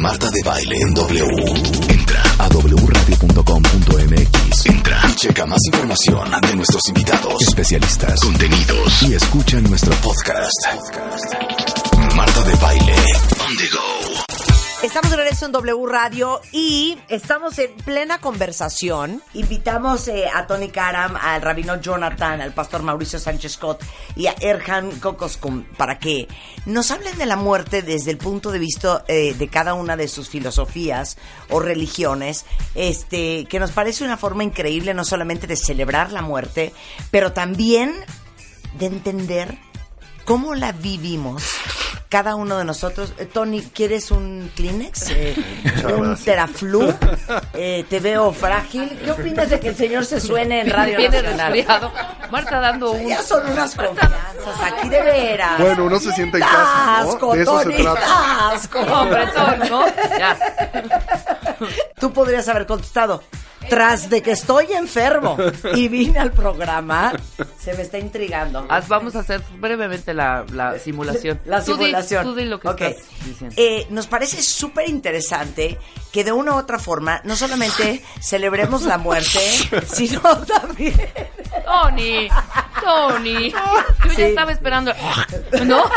Marta de Baile en W. Entra a wradio.com.mx. Entra y checa más información de nuestros invitados, especialistas, contenidos y escucha nuestro podcast. Marta de Baile on the go. Estamos de regreso en W Radio y estamos en plena conversación. Invitamos eh, a Tony Karam, al rabino Jonathan, al pastor Mauricio Sánchez Scott y a Erhan Kokoskum para que nos hablen de la muerte desde el punto de vista eh, de cada una de sus filosofías o religiones, este, que nos parece una forma increíble no solamente de celebrar la muerte, pero también de entender cómo la vivimos cada uno de nosotros. Eh, Tony, ¿quieres un Kleenex? Eh, ¿Un Teraflu? Eh, te veo frágil. ¿Qué opinas de que el señor se suene en Radio Viene Nacional? Marta dando un... Ya son unas confianzas aquí de veras. Bueno, uno se siente en casa, ¿no? Asco, De eso se Tony, trata. asco. Hombre, Tony, ¿no? Ya. Tú podrías haber contestado. Tras de que estoy enfermo y vine al programa, se me está intrigando. Haz- Vamos a hacer brevemente la, la simulación. La Tú di- simulación. Tú di, lo que Ok. estás diciendo. Eh, nos parece súper interesante que de una u otra forma no solamente celebremos la muerte, sino también... Tony, Tony. Yo Sí. ya estaba esperando. ¿No?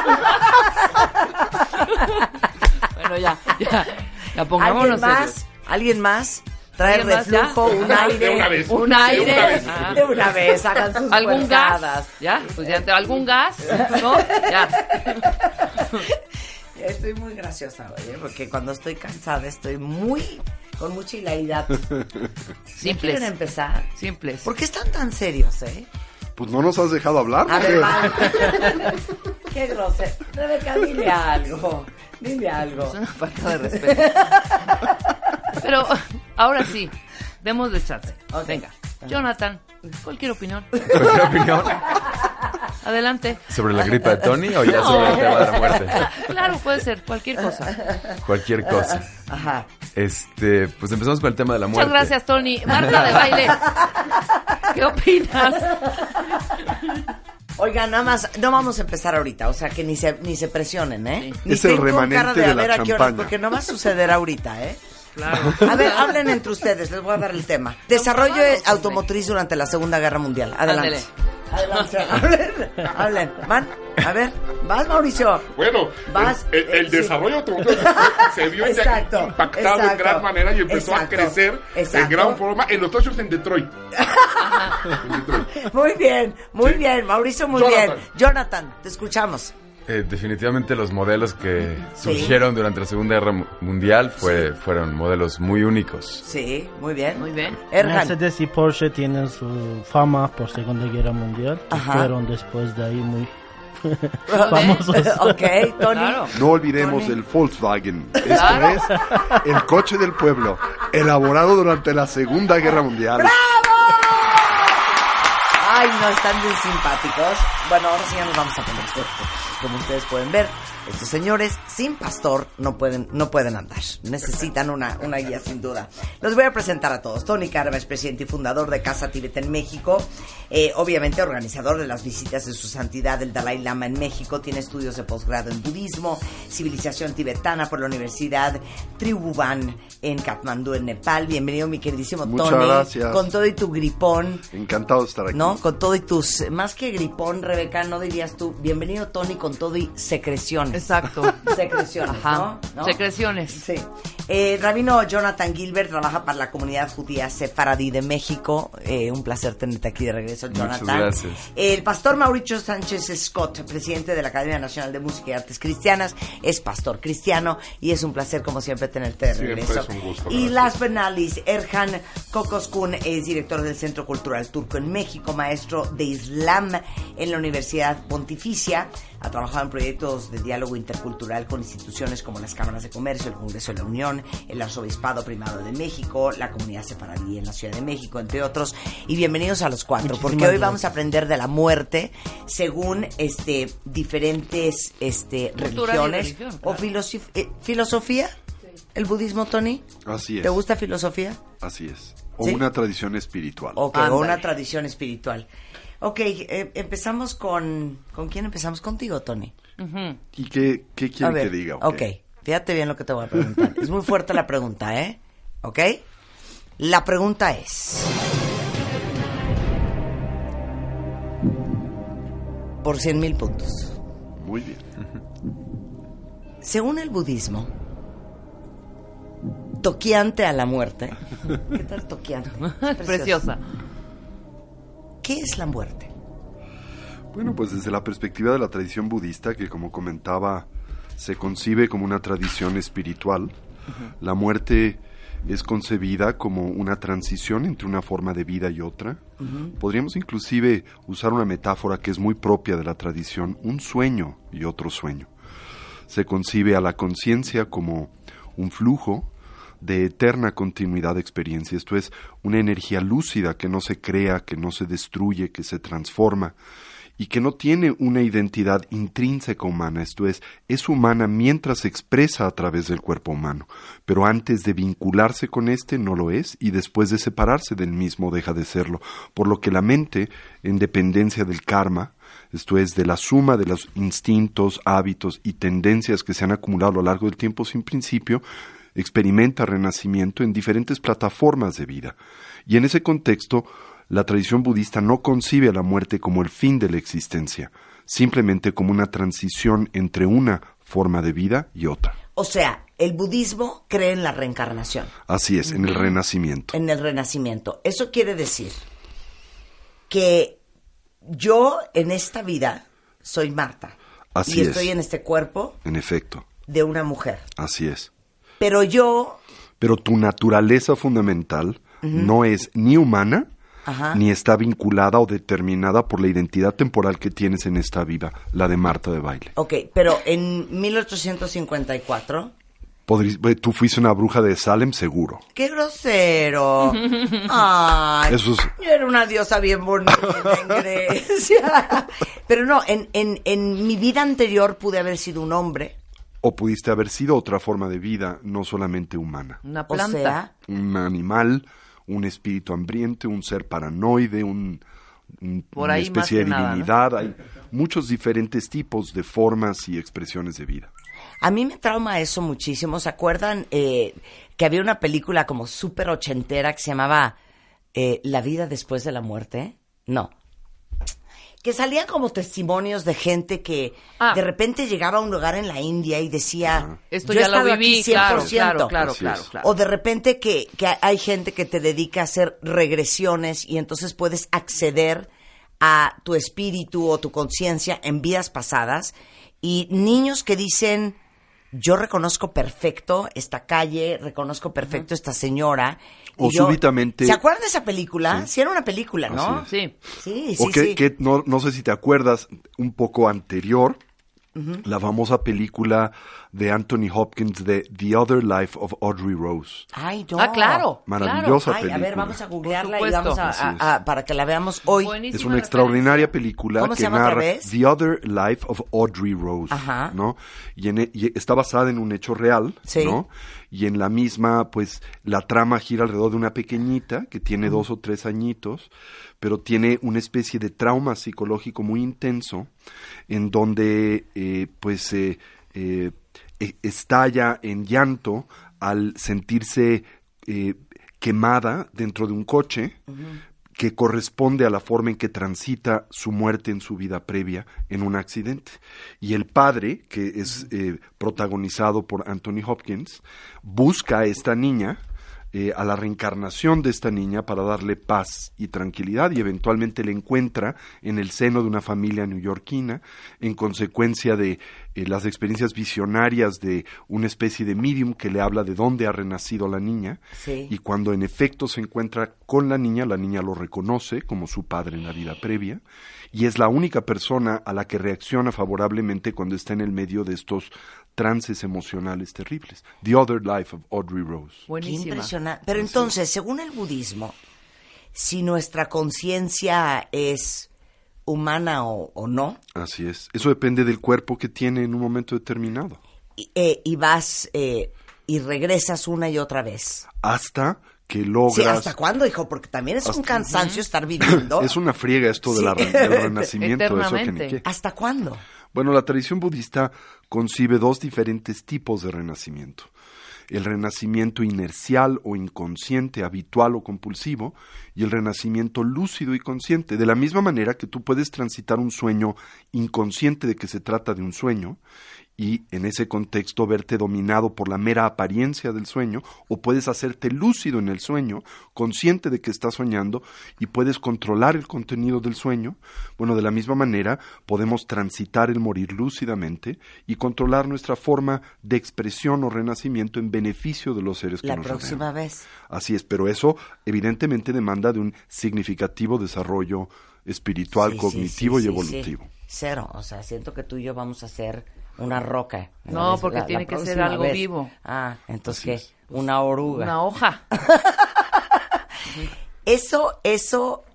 bueno, ya, ya. Ya pongámonos ¿Alguien más? ¿Alguien más? Trae ¿Alguien más ya? reflujo, un aire. De una vez. Un aire. De una vez. Ah. De una vez, hagan sus ¿Algún gas? ¿Ya? Pues ya, ¿algún gas? ¿No? Ya. Estoy muy graciosa, oye, porque cuando estoy cansada estoy muy con mucha hilaridad. ¿Ya Simples. quieren empezar? Simples. ¿Por qué están tan serios, eh? Pues no nos has dejado hablar. A. Qué grosero. Rebeca, dile algo. Dile algo. Es una falta de respeto. Pero ahora sí, demos de chance. Venga. Jonathan, cualquier opinión. ¿Cualquier opinión Adelante. sobre la gripa de Tony o ya sobre el tema de la muerte? Claro, puede ser cualquier cosa. Cualquier cosa. Ajá. Este, pues empezamos con el tema de la muerte. Muchas gracias, Tony. Marta de baile. ¿Qué opinas? Oigan, nada más, no vamos a empezar ahorita, o sea que ni se, ni se presionen, ¿eh? Sí. Ni Es el remanente cara de la ver a qué hora, champaña. porque no va a suceder ahorita, ¿eh? Claro. A ver, hablen entre ustedes, les voy a dar el tema. Desarrollo automotriz durante la Segunda Guerra Mundial. Adelante. Ándele. Adelante. Hablen, hablen. Van, a ver, vas Mauricio. Bueno, Vas, el, el- el eh, sí. desarrollo automotriz se vio ya Exacto, impactado en exacto, gran manera y empezó exacto, a crecer exacto. en gran forma en los tochos en Detroit. En Detroit. Muy bien, muy Sí. bien, Mauricio, muy Jonathan. bien. Jonathan, te escuchamos. Eh, definitivamente los modelos que Sí. surgieron durante la Segunda Guerra Mu- Mundial fue, fueron modelos muy únicos. Sí, muy bien. Muy bien. Erhan. Mercedes y Porsche tienen su fama por Segunda Guerra Mundial. Ajá. fueron después de ahí muy famosos. ok, Tony. Claro. No olvidemos Tony. el Volkswagen. Esto Claro. es el coche del pueblo, elaborado durante la Segunda Guerra Mundial. Ay, no, están bien simpáticos. Bueno, ahora sí ya nos vamos a poner fuertes. Como ustedes pueden ver, estos señores sin pastor no pueden, no pueden andar. Necesitan una, una guía sin duda. Los voy a presentar a todos. Tony Carva es presidente y fundador de Casa Tibet en México. Eh, obviamente organizador de las visitas de su santidad el Dalai Lama en México. Tiene estudios de posgrado en budismo, civilización tibetana por la Universidad Tribhuvan en Katmandú, en Nepal. Bienvenido, mi queridísimo Muchas Tony. gracias. Con todo y tu gripón. Encantado de estar aquí. ¿No? Con todo y tus. Más que gripón, Rebeca, no dirías tú. Bienvenido, Tony, con todo y secreciones. Exacto. Secreciones, Ajá. ¿no? ¿No? Secreciones. Sí. Eh, Rabino Jonathan Gilbert trabaja para la comunidad judía sefaradí de México. Eh, un placer tenerte aquí de regreso, Muchas Jonathan. gracias. El pastor Mauricio Sánchez Scott, presidente de la Academia Nacional de Música y Artes Cristianas, es pastor cristiano y es un placer, como siempre, tenerte de Siempre regreso. es un gusto, y not least, Erhan Kokoskun es director del Centro Cultural Turco en México, maestro de Islam en la Universidad Pontificia. Ha trabajado en proyectos de diálogo intercultural con instituciones como las cámaras de comercio, el Congreso de la Unión, el Arzobispado Primado de México, la comunidad sefaradí en la Ciudad de México, entre otros. Y bienvenidos a los cuatro, Muchísimas porque hoy gracias. vamos a aprender de la muerte según este diferentes este religiones religión, o claro. filosof- eh, filosofía. ¿El budismo, Tony? Así es. ¿Te gusta filosofía? Así es. O ¿Sí? una tradición espiritual. Ok, Ándale. o una tradición espiritual. Ok, eh, empezamos con... ¿Con quién empezamos? Contigo, Tony. ¿Y qué, qué ver, que diga? o ok? Fíjate bien lo que te voy a preguntar. es muy fuerte la pregunta, ¿eh? ¿Ok? La pregunta es... Por 100 mil puntos. Muy bien. Según el budismo, toqueante a la muerte. ¿Qué tal toqueante? Preciosa. ¿Qué es la muerte? Bueno, pues desde la perspectiva de la tradición budista, que como comentaba, se concibe como una tradición espiritual, la muerte es concebida como una transición entre una forma de vida y otra. Podríamos inclusive usar una metáfora que es muy propia de la tradición, un sueño y otro sueño. Se concibe a la conciencia como un flujo de eterna continuidad de experiencia, esto es, una energía lúcida que no se crea, que no se destruye, que se transforma y que no tiene una identidad intrínseca humana, esto es, es humana mientras se expresa a través del cuerpo humano, pero antes de vincularse con éste no lo es y después de separarse del mismo deja de serlo, por lo que la mente, en dependencia del karma, esto es, de la suma de los instintos, hábitos y tendencias que se han acumulado a lo largo del tiempo sin principio, experimenta renacimiento en diferentes plataformas de vida. Y en ese contexto, la tradición budista no concibe a la muerte como el fin de la existencia, simplemente como una transición entre una forma de vida y otra. O sea, el budismo cree en la reencarnación, Así es, en el renacimiento. en el renacimiento. Eso quiere decir que yo en esta vida soy Marta. Así y es. estoy en este cuerpo En efecto, de una mujer. así es. Pero yo, Pero tu naturaleza fundamental no es ni humana, Ajá. ni está vinculada o determinada por la identidad temporal que tienes en esta vida, la de Marta de baile. ok, pero en 1854, Podrí- eh, tú fuiste una bruja de Salem, seguro. ¡qué grosero! Ay, Eso es- yo era una diosa bien bonita en Grecia. Pero no, en, en, en mi vida anterior pude haber sido un hombre. O pudiste haber sido otra forma de vida, no solamente humana. Una O planta. sea, Un animal, un espíritu hambriente, un ser paranoide, un, un- Por una ahí especie más de que nada, ¿no? divinidad. Hay muchos diferentes tipos de formas y expresiones de vida. A mí me trauma eso muchísimo. ¿Se acuerdan eh, que había una película como súper ochentera que se llamaba eh, La vida después de la muerte? No. Que salían como testimonios de gente que Ah. de repente llegaba a un lugar en la India y decía, Esto "Yo he ya lo viví, aquí claro, 100%". claro, claro, claro. O de repente que, que hay gente que te dedica a hacer regresiones y entonces puedes acceder a tu espíritu o tu conciencia en vidas pasadas. Y niños que dicen, yo reconozco perfecto esta calle, reconozco perfecto esta señora. O yo- súbitamente- ¿Se acuerdan de esa película? Sí, era una película, ¿no? Sí. Sí, sí, o que, sí. que no, no sé si te acuerdas, un poco anterior, la famosa película de Anthony Hopkins de The Other Life of Audrey Rose. Ay, no. Ah, claro. Maravillosa Ay, a ver, película. vamos a googlearla y vamos a, para que la veamos hoy. Buenísima Es una extraordinaria película ¿Cómo se que llama otra narra vez? The Other Life of Audrey Rose, Ajá. ¿no? Y, en e- y está basada en un hecho real, Sí. ¿no? Y en la misma, pues, la trama gira alrededor de una pequeñita que tiene dos o tres añitos, pero tiene una especie de trauma psicológico muy intenso, en donde, eh, pues, eh, eh, eh, estalla en llanto al sentirse eh, quemada dentro de un coche que corresponde a la forma en que transita su muerte en su vida previa en un accidente. Y el padre, que es eh, protagonizado por Anthony Hopkins, busca a esta niña, eh, a la reencarnación de esta niña para darle paz y tranquilidad y eventualmente la encuentra en el seno de una familia neoyorquina en consecuencia de eh, las experiencias visionarias de una especie de medium que le habla de dónde ha renacido la niña Sí. y cuando en efecto se encuentra con la niña, la niña lo reconoce como su padre en la vida previa y es la única persona a la que reacciona favorablemente cuando está en el medio de estos trances emocionales terribles. The Other Life of Audrey Rose. Qué Buenísima. impresionante. Pero entonces, según el budismo, si nuestra conciencia es humana o, o no, Así es. Eso depende del cuerpo que tiene en un momento determinado. y, eh, y vas eh, y regresas una y otra vez. Hasta que Sí, logras... ¿hasta cuándo, hijo? Porque también es un cansancio estar viviendo. Es una friega esto de la Sí. re- del renacimiento, eso que ni Eternamente. qué. ¿Hasta cuándo? Bueno, la tradición budista concibe dos diferentes tipos de renacimiento. El renacimiento inercial o inconsciente, habitual o compulsivo, y el renacimiento lúcido y consciente. De la misma manera que tú puedes transitar un sueño inconsciente de que se trata de un sueño, y en ese contexto verte dominado por la mera apariencia del sueño, o puedes hacerte lúcido en el sueño, consciente de que estás soñando y puedes controlar el contenido del sueño. Bueno, de la misma manera podemos transitar el morir lúcidamente y controlar nuestra forma de expresión o renacimiento en beneficio de los seres que La nos próxima rodean. vez. Así es, pero eso evidentemente demanda de un significativo desarrollo espiritual, Sí, cognitivo sí, y evolutivo. Cero. O sea, siento que tú y yo vamos a hacer una roca. No, porque la- tiene la que ser algo vez. vivo. Ah, entonces, ¿qué? Una oruga. Una hoja. Eso, eso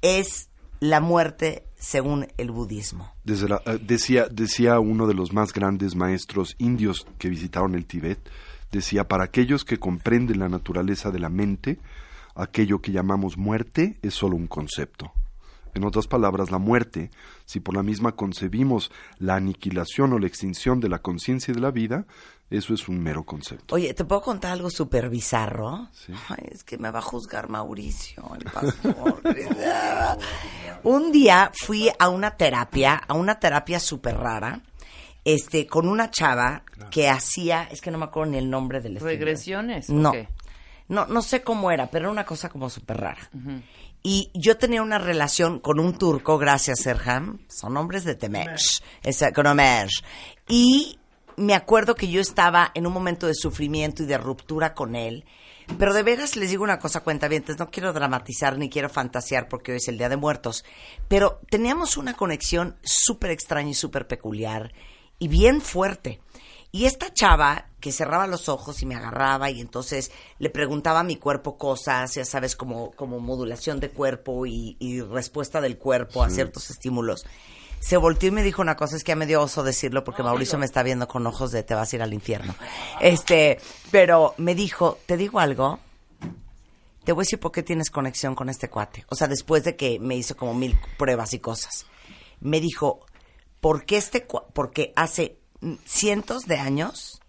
es la muerte según el budismo. Desde la- eh, decía, decía uno de los más grandes maestros indios que visitaron el Tíbet, decía, para aquellos que comprenden la naturaleza de la mente, aquello que llamamos muerte es solo un concepto. En otras palabras, la muerte, si por la misma concebimos la aniquilación o la extinción de la conciencia y de la vida, eso es un mero concepto. Oye, ¿te puedo contar algo súper bizarro? Sí. Ay, es que me va a juzgar Mauricio, el pastor. Un día fui a una terapia, a una terapia súper rara, este, con una chava que hacía, es que no me acuerdo ni el nombre del estilo. ¿Regresiones? o No. qué? No, no sé cómo era, pero era una cosa como súper rara. Y yo tenía una relación con un turco, gracias Serham, son hombres de Temesh, esa- con Omesh. Y me acuerdo que yo estaba en un momento de sufrimiento y de ruptura con él. Pero de veras les digo una cosa, cuentavientes, no quiero dramatizar ni quiero fantasear porque hoy es el Día de Muertos, pero teníamos una conexión súper extraña y súper peculiar y bien fuerte. Y esta chava que cerraba los ojos y me agarraba y entonces le preguntaba a mi cuerpo cosas, ya sabes, como, como modulación de cuerpo y, y respuesta del cuerpo a ciertos estímulos. Se volteó y me dijo una cosa, es que ya me dio oso decirlo porque Mauricio me está viendo con ojos de te vas a ir al infierno. Este, pero me dijo, ¿te digo algo? Te voy a decir por qué tienes conexión con este cuate. O sea, después de que me hizo como mil pruebas y cosas. Me dijo, porque este porque hace cientos de años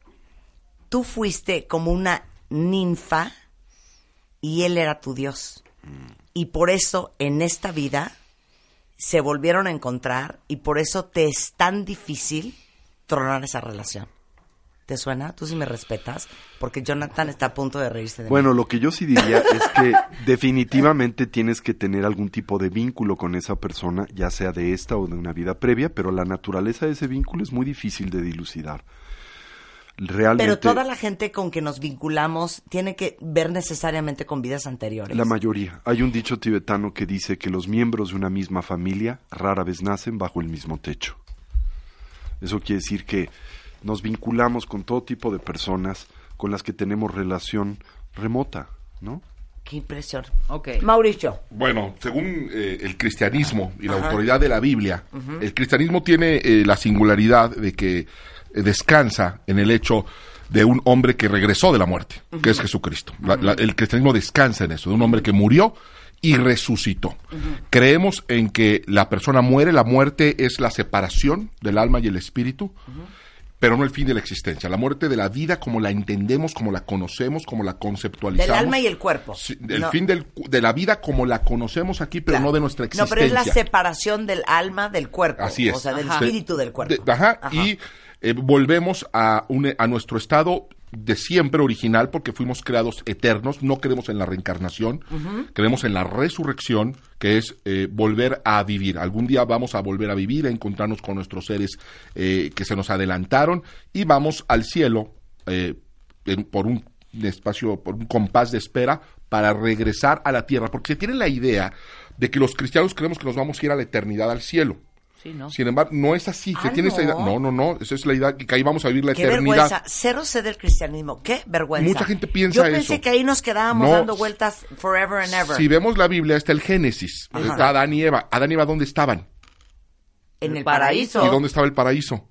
tú fuiste como una ninfa y él era tu dios. Y por eso en esta vida se volvieron a encontrar y por eso te es tan difícil tronar esa relación. ¿Te suena? Tú sí me respetas, porque Jonathan está a punto de reírse de mí. Bueno, lo que yo sí diría es que definitivamente tienes que tener algún tipo de vínculo con esa persona, ya sea de esta o de una vida previa, pero la naturaleza de ese vínculo es muy difícil de dilucidar. Realmente, Pero toda la gente con que nos vinculamos tiene que ver necesariamente con vidas anteriores. la mayoría. Hay un dicho tibetano que dice que los miembros de una misma familia rara vez nacen bajo el mismo techo. Eso quiere decir que nos vinculamos con todo tipo de personas con las que tenemos relación remota, ¿no? Qué impresión. Ok. Mauricio. Bueno, según eh, el cristianismo y la autoridad de la Biblia, el cristianismo tiene eh, la singularidad de que eh, descansa en el hecho de un hombre que regresó de la muerte, que es Jesucristo. La- la- el cristianismo descansa en eso, de un hombre que murió y resucitó. Creemos en que la persona muere, la muerte es la separación del alma y el espíritu, pero no el fin de la existencia. La muerte de la vida como la entendemos, como la conocemos, como la conceptualizamos. Del alma y el cuerpo. Sí, el No. fin del de la vida como la conocemos aquí, pero Claro. no de nuestra No, existencia. pero es la separación del alma del cuerpo. Así es. O sea, del Ajá. espíritu del cuerpo. De- ajá, y eh, volvemos a, un- a nuestro estado de siempre original porque fuimos creados eternos, no creemos en la reencarnación, creemos en la resurrección, que es eh, volver a vivir. Algún día vamos a volver a vivir, a encontrarnos con nuestros seres eh, que se nos adelantaron y vamos al cielo eh, en- por un espacio, por un compás de espera para regresar a la tierra, porque se tiene la idea de que los cristianos creemos que nos vamos a ir a la eternidad al cielo. Sí, ¿no? Sin embargo, no es así. Se Ah, tiene esa ¿no? idea. No, no, no. Esa es la idea que ahí vamos a vivir la Qué eternidad. vergüenza. Cero sé del cristianismo. Qué vergüenza. Mucha gente piensa Yo pensé eso. que ahí nos quedábamos No. dando vueltas forever and ever. Si vemos la Biblia, está el Génesis. Ajá. Está Adán y Eva. Adán y Eva, ¿dónde estaban? en El paraíso. ¿Y dónde estaba el paraíso?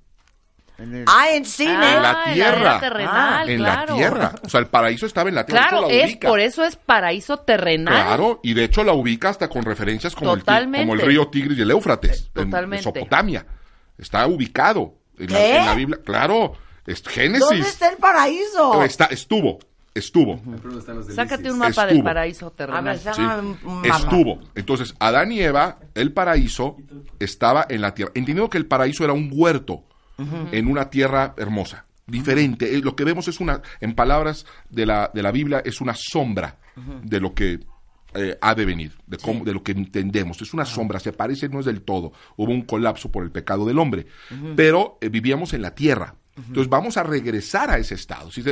Ah, en cine. En la Ah, tierra. era terrenal, en claro. la tierra. O sea, el paraíso estaba en la tierra. Claro, la es por eso es paraíso terrenal. Claro, y de hecho la ubica hasta con referencias como, el, como el río Tigris y el Éufrates, en Totalmente. Mesopotamia. Está ubicado en, la, en la Biblia. Claro, es Génesis. ¿Dónde está el paraíso? Está, estuvo, estuvo. Sácate un mapa del Estuvo. paraíso A ver, terrenal. Sí, estuvo. Entonces, Adán y Eva, el paraíso, estaba en la tierra. Entendiendo que el paraíso era un huerto en una tierra hermosa, diferente. Eh, Lo que vemos es una, en palabras de la, de la Biblia, es una sombra de lo que eh, ha de venir, de, cómo, de lo que entendemos. Es una sombra, se parece, no es del todo. Hubo un colapso por el pecado del hombre, pero eh, vivíamos en la tierra. Entonces vamos a regresar a ese estado. ¿sí?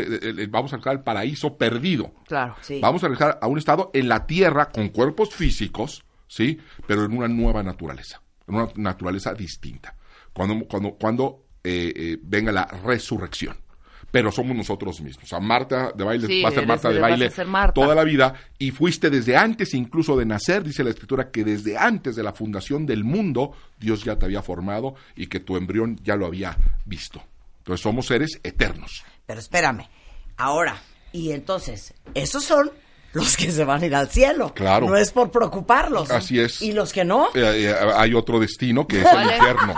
Vamos a regresar al paraíso perdido. Claro. Sí. Vamos a regresar a un estado en la tierra con cuerpos físicos, ¿sí? Pero en una nueva naturaleza, en una naturaleza distinta. Cuando, cuando, cuando eh, eh, venga la resurrección. Pero somos nosotros mismos. O sea, Marta de baile Sí, va a ser eres- Marta de baile Marta. toda la vida y fuiste desde antes incluso de nacer, dice la escritura, que desde antes de la fundación del mundo Dios ya te había formado y que tu embrión ya lo había visto. Entonces somos seres eternos. Pero espérame. Ahora, y entonces, esos son los que se van a ir al cielo. Claro. No es por preocuparlos. Así es. Y los que no. Eh, eh, hay otro destino que es el infierno.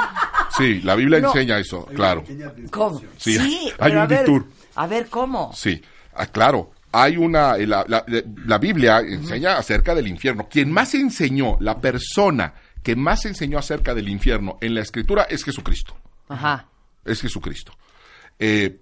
Sí, la Biblia No. enseña eso, claro. ¿Cómo? Sí, hay un a ver, detour. A ver, ¿cómo? Sí, ah, claro. Hay una, eh, la, la- la Biblia enseña acerca del infierno. Quien más enseñó, la persona que más enseñó acerca del infierno en la escritura es Jesucristo. Ajá. Es Jesucristo. Eh,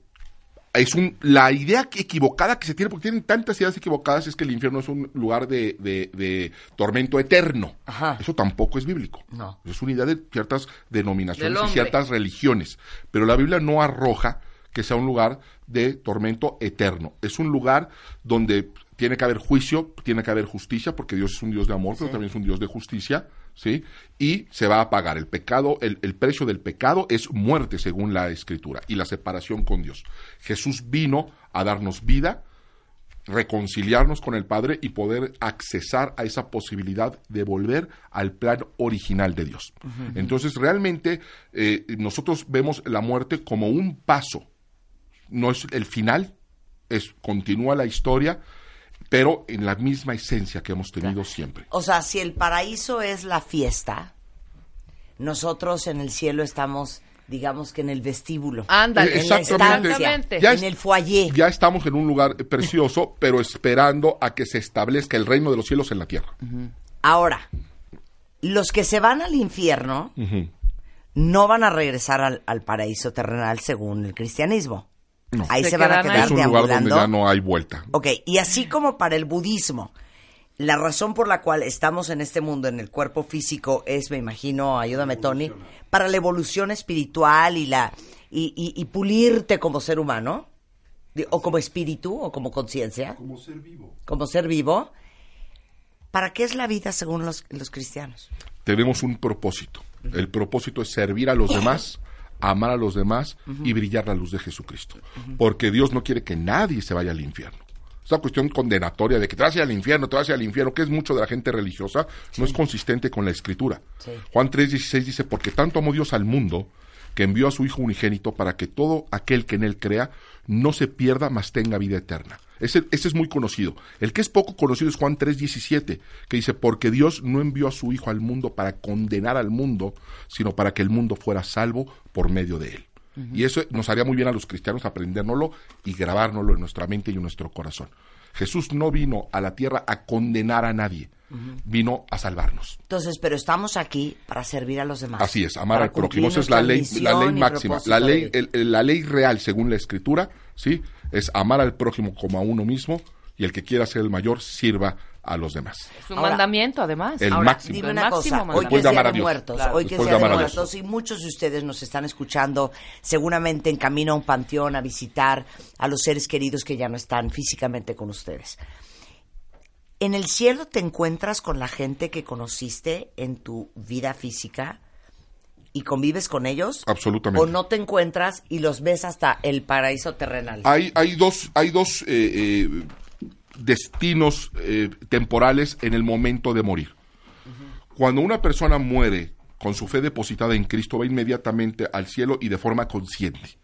es un, la idea equivocada que se tiene, porque tienen tantas ideas equivocadas, es que el infierno es un lugar de, de- de tormento eterno. Ajá. Eso tampoco es bíblico. No. Es una idea de ciertas denominaciones y ciertas religiones. Pero la Biblia no arroja que sea un lugar de tormento eterno. Es un lugar donde tiene que haber juicio, tiene que haber justicia, porque Dios es un Dios de amor, pero también es un Dios de justicia, ¿sí? Y se va a pagar. El pecado, el, el precio del pecado es muerte, según la Escritura, y la separación con Dios. Jesús vino a darnos vida, reconciliarnos con el Padre y poder accesar a esa posibilidad de volver al plan original de Dios. Entonces, realmente, eh, nosotros vemos la muerte como un paso, no es el final, es continúa la historia, pero en la misma esencia que hemos tenido siempre. O sea, si el paraíso es la fiesta, nosotros en el cielo estamos, digamos que en el vestíbulo. Ándale. Eh, en la exactamente. estancia, Ya en es- el foyer. Ya estamos en un lugar precioso, pero esperando a que se establezca el reino de los cielos en la tierra. Ahora, los que se van al infierno no van a regresar al, al paraíso terrenal según el cristianismo. No. Ahí se, Se van a ahí. quedar Es un lugar donde ya no hay vuelta. Ok, y así como para el budismo, la razón por la cual estamos en este mundo, en el cuerpo físico, es, me imagino, ayúdame Tony, para la evolución espiritual y la y, y- y pulirte como ser humano, o como espíritu, o como conciencia, Como ser vivo. como ser vivo. ¿Para qué es la vida según los, los cristianos? tenemos un propósito. El propósito es servir a los demás, amar a los demás y brillar la luz de Jesucristo. Porque Dios no quiere que nadie se vaya al infierno. Esa cuestión condenatoria de que te vas al infierno, te vas al infierno, que es mucho de la gente religiosa, no es consistente con la escritura. Sí. Juan 3:16 dice, porque tanto amó Dios al mundo, que envió a su Hijo unigénito para que todo aquel que en él crea no se pierda, mas tenga vida eterna. Ese, ese es muy conocido. El que es poco conocido es Juan 3:17, que dice, porque Dios no envió a su Hijo al mundo para condenar al mundo, sino para que el mundo fuera salvo por medio de él. Y eso nos haría muy bien a los cristianos aprendérnoslo y grabárnoslo en nuestra mente y en nuestro corazón. Jesús no vino a la tierra a condenar a nadie, vino a salvarnos. Entonces, pero estamos aquí para servir a los demás. Así es, amar al prójimo. Esa es la ley, la ley máxima. La ley, el- la ley real, según la escritura, ¿sí? Es amar al prójimo como a uno mismo y el que quiera ser el mayor sirva a los demás. Es un Ahora- mandamiento, además. El Ahora, máximo. dime El una máximo cosa, hoy que Después de. Muertos, Claro. hoy que Día de. Muertos y muchos de ustedes nos están escuchando seguramente en camino a un panteón a visitar a los seres queridos que ya no están físicamente con ustedes. ¿En el cielo te encuentras con la gente que conociste en tu vida física y convives con ellos? Absolutamente. ¿O no te encuentras y los ves hasta el paraíso terrenal? Hay, hay dos, hay dos eh, eh, destinos eh, temporales en el momento de morir. Cuando una persona muere con su fe depositada en Cristo, va inmediatamente al cielo y de forma consciente.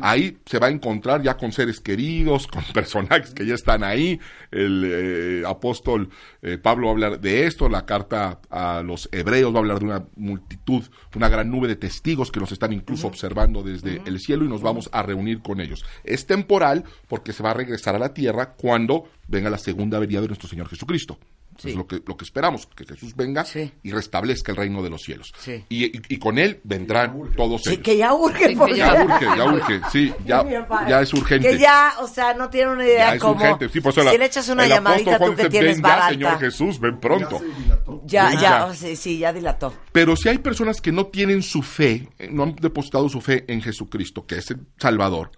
Ahí se va a encontrar ya con seres queridos, con personajes que ya están ahí. El eh, apóstol eh, Pablo va a hablar de esto, la carta a los hebreos va a hablar de una multitud, una gran nube de testigos que nos están incluso observando desde el cielo y nos vamos a reunir con ellos. Es temporal porque se va a regresar a la tierra cuando venga la segunda venida de nuestro Señor Jesucristo. Sí. Es lo que, lo que esperamos, que Jesús venga Sí. y restablezca el reino de los cielos. Sí. Y, y- y con él vendrán todos Sí, ellos. que ya urge. Sí, porque- que Ya urge, ya urge, sí, ya, ya es urgente. Que ya, o sea, no tiene una idea Ya es cómo. urgente, sí, por eso la- si le echas una llamadita tú que tienes "Venga, barata. Señor Jesús, ven pronto. Ya, Ya. ya, o sea, sí, ya dilató. Pero si hay personas que no tienen su fe, eh, no han depositado su fe en Jesucristo, que es el Salvador,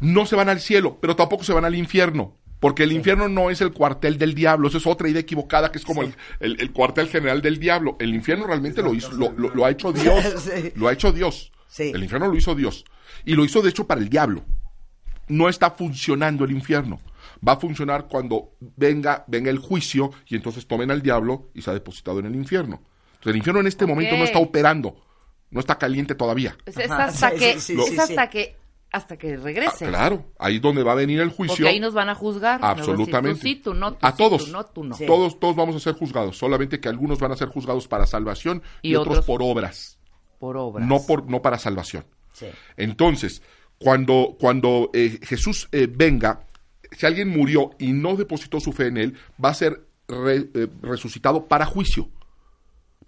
no se van al cielo, pero tampoco se van al infierno. Porque el infierno no es el cuartel del diablo, eso es otra idea equivocada que es como el, el- el cuartel general del diablo. El infierno realmente lo hizo, lo, lo- lo ha hecho Dios. Sí. Lo ha hecho Dios. Sí. El infierno lo hizo Dios. Y lo hizo de hecho para el diablo. No está funcionando el infierno. Va a funcionar cuando venga, venga el juicio y entonces tomen al diablo y se ha depositado en el infierno. Entonces el infierno en este momento no está operando. No está caliente todavía. Es, es hasta sí, que, sí, sí, es hasta que, hasta que Ah, regrese. claro, ahí es donde va a venir el juicio. Porque ahí nos van a juzgar. decir, Absolutamente. Tú sí, tú no, tú a sí, todos. tú no, tú no. Sí. Todos, todos vamos a ser juzgados. Solamente que algunos van a ser juzgados para salvación y, Y otros, otros por obras. Por obras. No, por, no para salvación. Sí. Entonces, cuando, cuando eh, Jesús eh, venga, si alguien murió y no depositó su fe en él, va a ser re- eh, resucitado para juicio.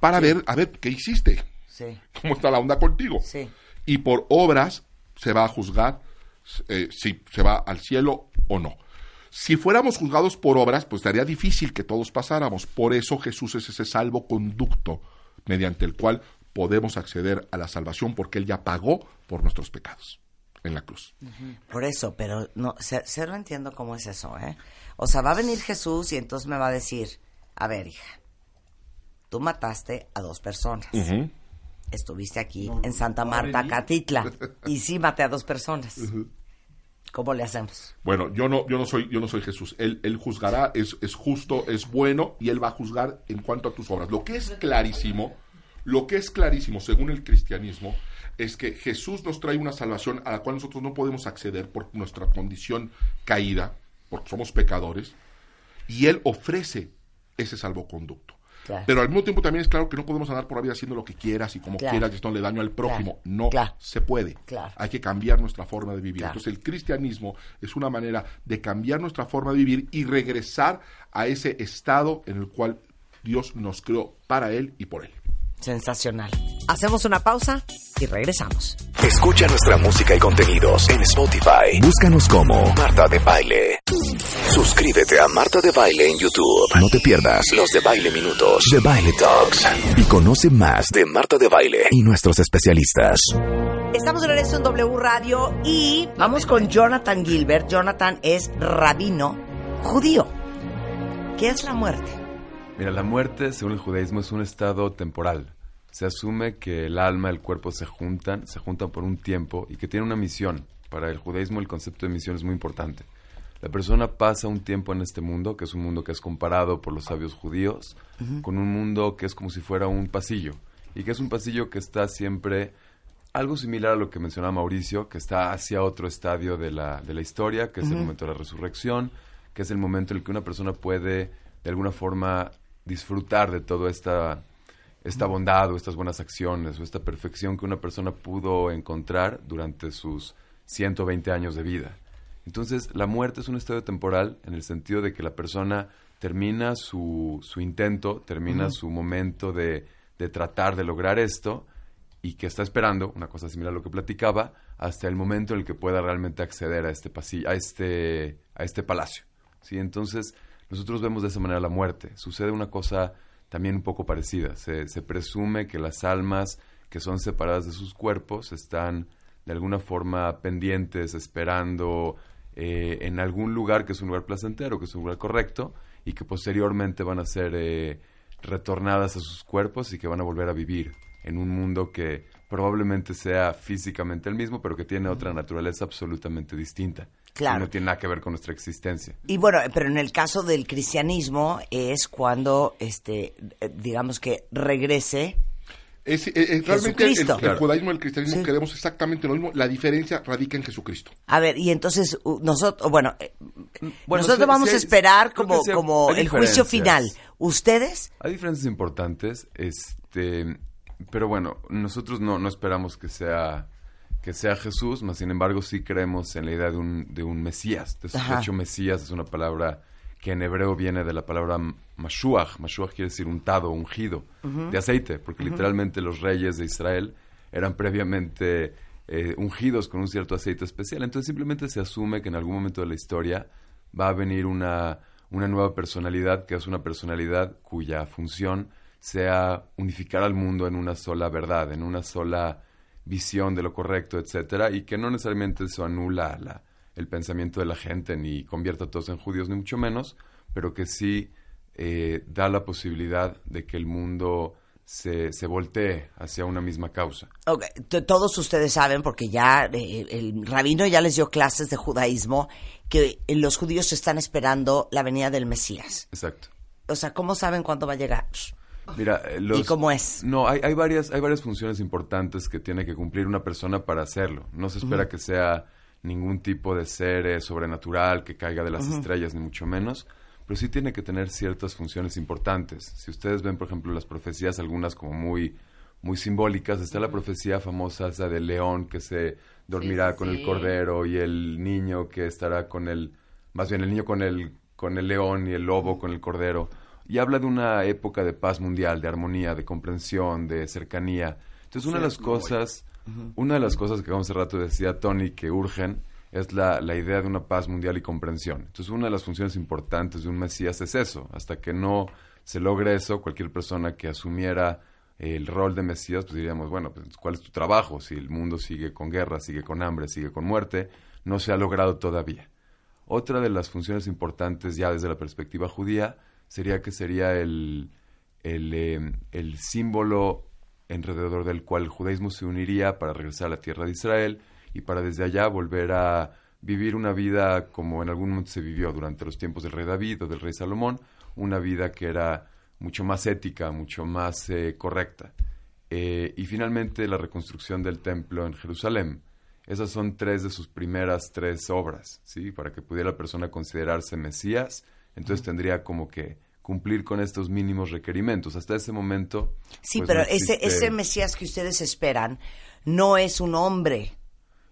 Para ver, a ver, ¿qué hiciste? Sí, ¿Cómo está la onda contigo? sí. Y por obras se va a juzgar eh, si se va al cielo o no. Si fuéramos juzgados por obras, pues estaría difícil que todos pasáramos. Por eso Jesús es ese salvoconducto mediante el cual podemos acceder a la salvación porque Él ya pagó por nuestros pecados en la cruz. Por eso, pero no, ce- cero entiendo cómo es eso, ¿eh? O sea, va a venir Jesús y entonces me va a decir, a ver, hija, tú mataste a dos personas. Estuviste aquí en Santa Marta, Catitla, y sí maté a dos personas. ¿Cómo le hacemos? Bueno, yo no, yo no soy, yo no soy Jesús. Él, él juzgará, es, es justo, es bueno, y él va a juzgar en cuanto a tus obras. Lo que es clarísimo, lo que es clarísimo, según el cristianismo, es que Jesús nos trae una salvación a la cual nosotros no podemos acceder por nuestra condición caída, porque somos pecadores, y él ofrece ese salvoconducto. Claro. Pero al mismo tiempo también es claro que no podemos andar por la vida haciendo lo que quieras y como Claro. quieras y esto le daño al prójimo. No se puede. Hay que cambiar nuestra forma de vivir. Entonces el cristianismo es una manera de cambiar nuestra forma de vivir y regresar a ese estado en el cual Dios nos creó para Él y por Él. Sensacional. Hacemos una pausa y regresamos. Escucha nuestra música y contenidos en Spotify. Búscanos como Marta de Baile. Suscríbete a Marta de Baile en YouTube. No te pierdas los de Baile Minutos, de Baile Talks y conoce más de Marta de Baile y nuestros especialistas. Estamos de regreso en W Radio y vamos con Jonathan Gilbert. Jonathan es rabino judío. ¿Qué es la muerte? Mira, la muerte, según el judaísmo, es un estado temporal. Se asume que el alma y el cuerpo se juntan, se juntan por un tiempo y que tienen una misión. Para el judaísmo el concepto de misión es muy importante. La persona pasa un tiempo en este mundo, que es un mundo que es comparado por los sabios judíos, con un mundo que es como si fuera un pasillo. Y que es un pasillo que está siempre algo similar a lo que mencionaba Mauricio, que está hacia otro estadio de la, de la historia, que es el momento de la resurrección, que es el momento en el que una persona puede, de alguna forma, disfrutar de toda esta, esta bondad o estas buenas acciones o esta perfección que una persona pudo encontrar durante sus 120 años de vida. Entonces, la muerte es un estado temporal en el sentido de que la persona termina su, su intento, termina su momento de, de tratar de lograr esto y que está esperando, una cosa similar a lo que platicaba, hasta el momento en el que pueda realmente acceder a este pasillo, a este, a este palacio. ¿sí? Entonces, nosotros vemos de esa manera la muerte. Sucede una cosa también un poco parecida. Se, se presume que las almas que son separadas de sus cuerpos están de alguna forma pendientes, esperando eh, en algún lugar que es un lugar placentero, que es un lugar correcto, y que posteriormente van a ser eh, retornadas a sus cuerpos y que van a volver a vivir en un mundo que probablemente sea físicamente el mismo, pero que tiene otra naturaleza absolutamente distinta. Claro. No tiene nada que ver con nuestra existencia. Y bueno, pero en el caso del cristianismo es cuando, este, digamos que regrese Es, eh, eh, realmente el, Jesucristo. el Claro. judaísmo y el cristianismo Sí. queremos exactamente lo mismo. La diferencia radica en Jesucristo. A ver, y entonces nosotros, bueno, eh, Bueno, nosotros vamos a esperar como, como el juicio final. ¿Ustedes? Hay diferencias importantes, este, pero bueno, nosotros no, no esperamos que sea que sea Jesús, más sin embargo sí creemos en la idea de un, de un Mesías. De, hecho, Mesías es una palabra que en hebreo viene de la palabra Mashuach. Mashuach quiere decir untado, ungido, de aceite, porque literalmente los reyes de Israel eran previamente eh, ungidos con un cierto aceite especial. Entonces simplemente se asume que en algún momento de la historia va a venir una, una nueva personalidad, que es una personalidad cuya función sea unificar al mundo en una sola verdad, en una sola visión de lo correcto, etcétera, y que no necesariamente eso anula la- el pensamiento de la gente ni convierte a todos en judíos, ni mucho menos, pero que sí eh, da la posibilidad de que el mundo se, se voltee hacia una misma causa. Ok, t- Todos ustedes saben, porque ya eh, el rabino ya les dio clases de judaísmo, que los judíos están esperando la venida del Mesías. Exacto. O sea, ¿cómo saben cuándo va a llegar? Mira, eh, los- ¿Y cómo es? No, hay, hay, varias, hay varias funciones importantes que tiene que cumplir una persona para hacerlo. No se espera que sea ningún tipo de ser eh, sobrenatural que caiga de las estrellas, ni mucho menos, pero sí tiene que tener ciertas funciones importantes. Si ustedes ven, por ejemplo, las profecías, algunas como muy, muy simbólicas, está la profecía famosa esa del león que se dormirá Sí, sí, con el cordero y el niño que estará con el, más bien el niño con el, con el león y el lobo con el cordero. Y habla de una época de paz mundial, de armonía, de comprensión, de cercanía. Entonces, una de las cosas, una de las cosas que hace rato decía Tony que urgen es la, la idea de una paz mundial y comprensión. Entonces, una de las funciones importantes de un Mesías es eso. Hasta que no se logre eso, cualquier persona que asumiera el rol de Mesías, pues diríamos, bueno, pues, ¿cuál es tu trabajo? Si el mundo sigue con guerra, sigue con hambre, sigue con muerte, no se ha logrado todavía. Otra de las funciones importantes ya desde la perspectiva judía sería que sería el, el, el símbolo alrededor del cual el judaísmo se uniría para regresar a la tierra de Israel y para desde allá volver a vivir una vida como en algún momento se vivió durante los tiempos del rey David o del rey Salomón, una vida que era mucho más ética, mucho más eh, correcta. Eh, y finalmente la reconstrucción del templo en Jerusalén. Esas son tres de sus primeras tres obras, ¿sí? Para que pudiera la persona considerarse Mesías, entonces tendría como que cumplir con estos mínimos requerimientos. Hasta ese momento... Sí, pues, pero no ese, ese Mesías que ustedes esperan no es un hombre.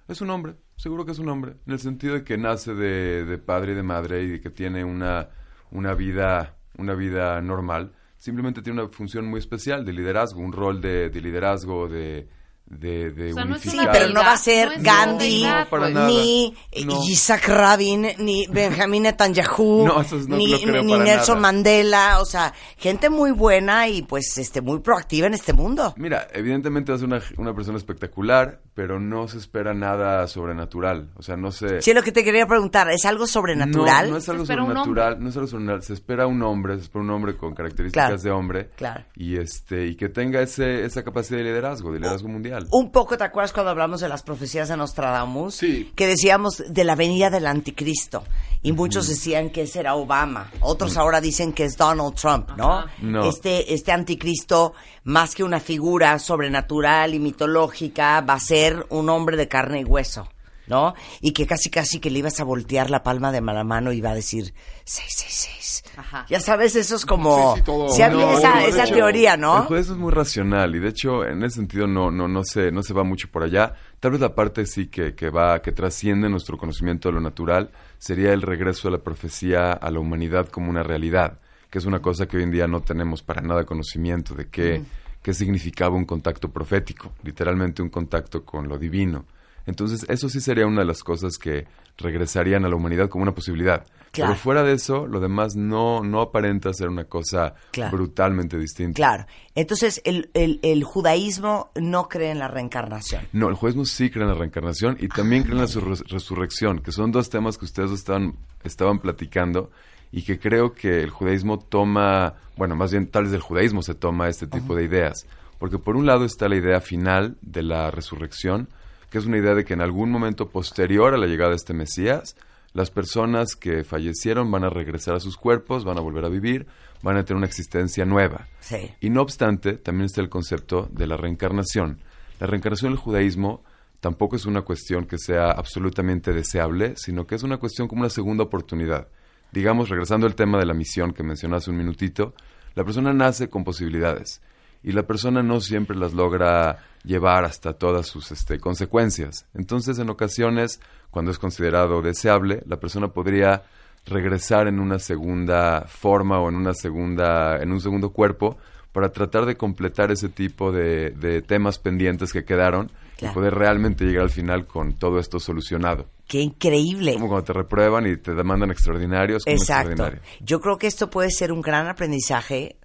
Es un hombre, seguro que es un hombre, en el sentido de que nace de, de padre y de madre y de que tiene una, una vida, una vida normal. Simplemente tiene una función muy especial de liderazgo, un rol de, de liderazgo, de, de, de O sea, no es Sí, pero no va a ser no es Gandhi, pues. ni No. Isaac Rabin, ni Benjamín Netanyahu, No, esos no ni, Nelson nada. Mandela, o sea, gente muy buena y pues este muy proactiva en este mundo. Mira, evidentemente va a ser una, una persona espectacular, pero no se espera nada sobrenatural. O sea, no se... Sí, es lo que te quería preguntar, ¿es algo sobrenatural? No, no es algo sobrenatural, no es algo sobrenatural. Se espera un hombre, se espera un hombre con características Claro, de hombre. claro. Y este, y que tenga ese, esa capacidad de liderazgo, de liderazgo mundial. Un poco, ¿te acuerdas cuando hablamos de las profecías de Nostradamus? Sí. Que decíamos de la venida del anticristo. Y muchos decían que ese era Obama. Otros ahora dicen que es Donald Trump, ¿no? No. Este, este anticristo, más que una figura sobrenatural y mitológica, va a ser un hombre de carne y hueso. ¿No? Y que casi casi que le ibas a voltear la palma de la mano y iba a decir 666. Ajá. Ya sabes, eso es como Sí, sí, todo- sí había No, esa, de esa hecho, teoría, ¿no? El judaísmo es muy racional y de hecho en ese sentido no, no, no, se, no se va mucho por allá. Tal vez la parte sí que, que va, que trasciende nuestro conocimiento de lo natural sería el regreso de la profecía a la humanidad como una realidad, que es una cosa que hoy en día no tenemos para nada conocimiento de qué, qué significaba un contacto profético, literalmente un contacto con lo divino. Entonces, eso sí sería una de las cosas que regresarían a la humanidad como una posibilidad. Claro. Pero fuera de eso, lo demás no, no aparenta ser una cosa Claro. brutalmente distinta. Claro. Entonces, el, el, el judaísmo no cree en la reencarnación. No, el judaísmo sí cree en la reencarnación y también cree en la surre- resurrección, que son dos temas que ustedes estaban, estaban platicando y que creo que el judaísmo toma, bueno, más bien tal vez del judaísmo se toma este tipo de ideas. Porque por un lado está la idea final de la resurrección, que es una idea de que en algún momento posterior a la llegada de este Mesías, Las personas que fallecieron van a regresar a sus cuerpos, van a volver a vivir, van a tener una existencia nueva. Sí. Y no obstante, también está el concepto de la reencarnación. La reencarnación en el judaísmo tampoco es una cuestión que sea absolutamente deseable, sino que es una cuestión como una segunda oportunidad. Digamos, regresando al tema de la misión que mencioné hace un minutito, la persona nace con posibilidades y la persona no siempre las logra llevar hasta todas sus este, consecuencias. Entonces, en ocasiones, cuando es considerado deseable, la persona podría regresar en una segunda forma o en una segunda, en un segundo cuerpo para tratar de completar ese tipo de, de temas pendientes que quedaron Claro. y poder realmente llegar al final con todo esto solucionado. Qué increíble. Como cuando te reprueban y te demandan extraordinarios. como Exacto. extraordinario. Yo creo que esto puede ser un gran aprendizaje.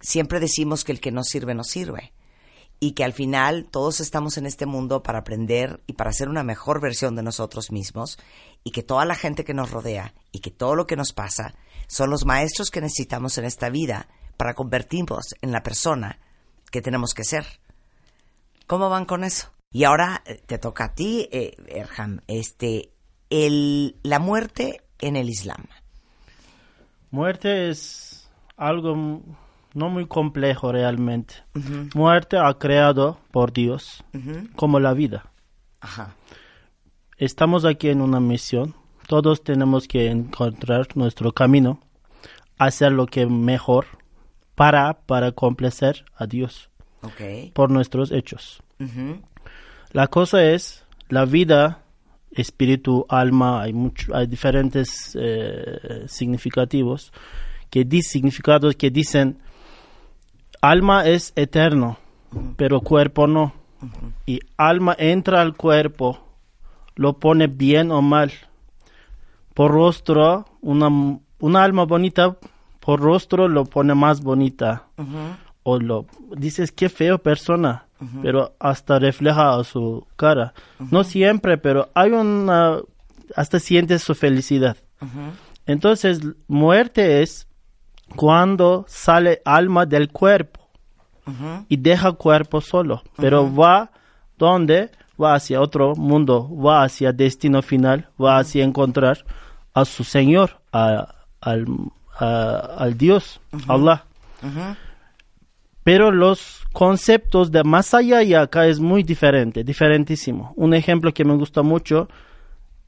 Siempre decimos que el que no sirve, no sirve. Y que al final todos estamos en este mundo para aprender y para ser una mejor versión de nosotros mismos. Y que toda la gente que nos rodea y que todo lo que nos pasa son los maestros que necesitamos en esta vida para convertirnos en la persona que tenemos que ser. ¿Cómo van con eso? Y ahora eh, te toca a ti, eh, este, el, la muerte en el Islam. Muerte es algo no muy complejo realmente. Muerte ha creado por Dios como la vida. Ajá. Estamos aquí en una misión. Todos tenemos que encontrar nuestro camino, hacer lo que mejor para para complacer a Dios por nuestros hechos. La cosa es, la vida, espíritu, alma, hay, mucho, hay diferentes eh, significativos, que significados que dicen, alma es eterno, pero cuerpo no. Y alma entra al cuerpo, lo pone bien o mal. Por rostro, una, una alma bonita, por rostro lo pone más bonita o lo dices qué feo persona, pero hasta refleja a su cara. No siempre, pero hay una hasta sientes su felicidad. Entonces, muerte es cuando sale alma del cuerpo y deja cuerpo solo, pero va donde va hacia otro mundo, va hacia destino final, va hacia encontrar a su Señor, a- al, a- al Dios, Allah. Pero los conceptos de más allá y acá es muy diferente, diferentísimo. Un ejemplo que me gusta mucho,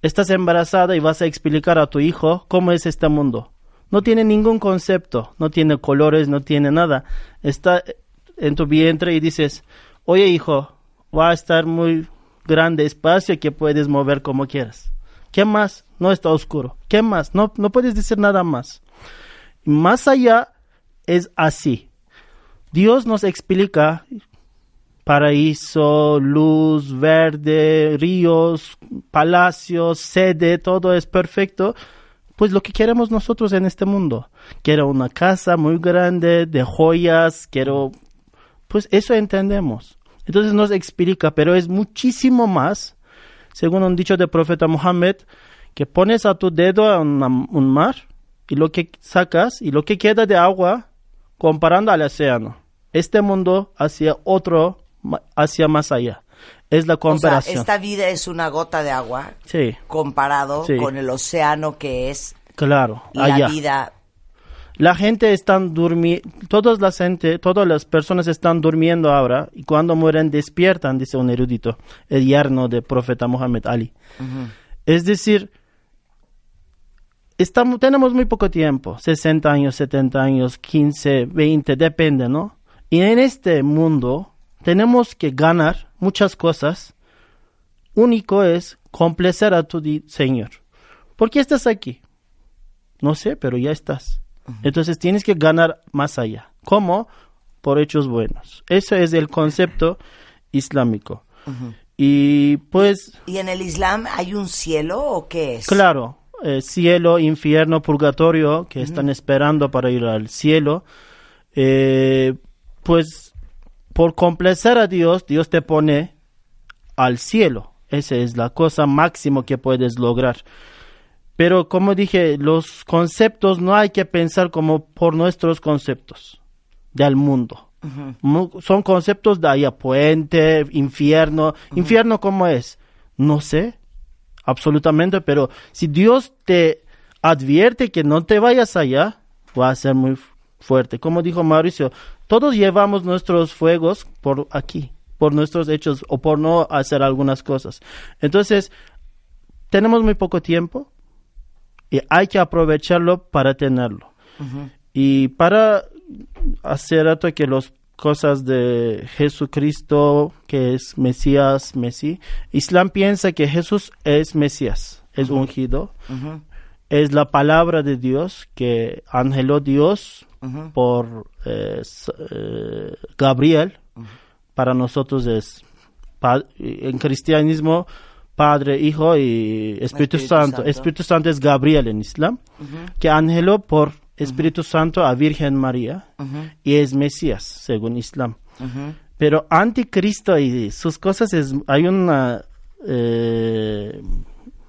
estás embarazada y vas a explicar a tu hijo cómo es este mundo. No tiene ningún concepto, no tiene colores, no tiene nada. Está en tu vientre y dices, oye hijo, va a estar muy grande espacio que puedes mover como quieras. ¿Qué más? No está oscuro. ¿Qué más? No, no puedes decir nada más. Más allá es así. Dios nos explica paraíso, luz, verde, ríos, palacios, sede, todo es perfecto. Pues lo que queremos nosotros en este mundo. Quiero una casa muy grande, de joyas, quiero... Pues eso entendemos. Entonces nos explica, pero es muchísimo más, según un dicho del profeta Muhammad, que pones a tu dedo a un mar y lo que sacas y lo que queda de agua comparando al océano. Este mundo hacia otro, hacia más allá. Es la O sea, comparación. esta vida es una gota de agua Sí, comparado Sí. con el océano que es claro, la allá. vida. La gente están durmiendo, todas las gente, todas las personas están durmiendo ahora y cuando mueren despiertan, dice un erudito, el yerno del profeta Muhammad Ali. Es decir, estamos, tenemos muy poco tiempo, 60 años, 70 años, 15, 20, depende, ¿no? Y en este mundo tenemos que ganar muchas cosas. Único es complacer a tu Señor. ¿Por qué estás aquí? No sé, pero ya estás. Entonces tienes que ganar más allá. ¿Cómo? Por hechos buenos. Ese es el concepto islámico. Y pues, ¿Y en el Islam hay un cielo o qué es? claro, eh, cielo, infierno, purgatorio, que están esperando para ir al cielo, eh, pues por complacer a Dios, Dios te pone al cielo. Esa es la cosa máxima que puedes lograr. Pero como dije, los conceptos no hay que pensar como por nuestros conceptos del mundo. Mu- Son conceptos de allá, puente, infierno. ¿Infierno cómo es? No sé. absolutamente, pero si Dios te advierte que no te vayas allá, va a ser muy fuerte. Como dijo Mauricio, todos llevamos nuestros fuegos por aquí, por nuestros hechos o por no hacer algunas cosas. Entonces, tenemos muy poco tiempo y hay que aprovecharlo para tenerlo. Y para hacer rato que las cosas de Jesucristo, que es Mesías, Mesí, Islam piensa que Jesús es Mesías, es ungido, es la palabra de Dios que angeló Dios por eh, eh, Gabriel. Para nosotros es en cristianismo Padre, Hijo y Espíritu, Santo. Espíritu Santo es Gabriel en Islam, que angeló por Espíritu Santo a Virgen María y es Mesías, según Islam. Pero anticristo y sus cosas es, hay un eh,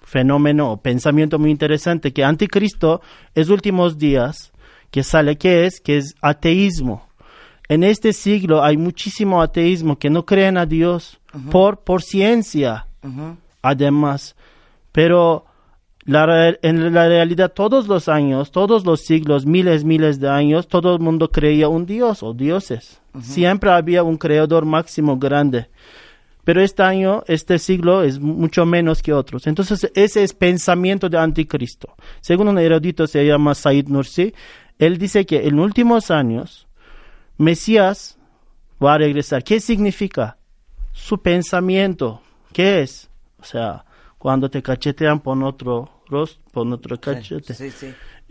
fenómeno o pensamiento muy interesante que anticristo es últimos días que sale, que es? Que es ateísmo. En este siglo hay muchísimo ateísmo que no creen a Dios por, por ciencia, además. Pero la, en la realidad, todos los años, todos los siglos, miles, miles de años, todo el mundo creía un Dios o dioses. Siempre había un creador máximo grande. Pero este año, este siglo, es mucho menos que otros. Entonces, ese es pensamiento de anticristo. Según un erudito se llama Said Nursi, él dice que en últimos años, Mesías va a regresar. ¿Qué significa? Su pensamiento. ¿Qué es? O sea, cuando te cachetean por otro rostro, por otro cachete.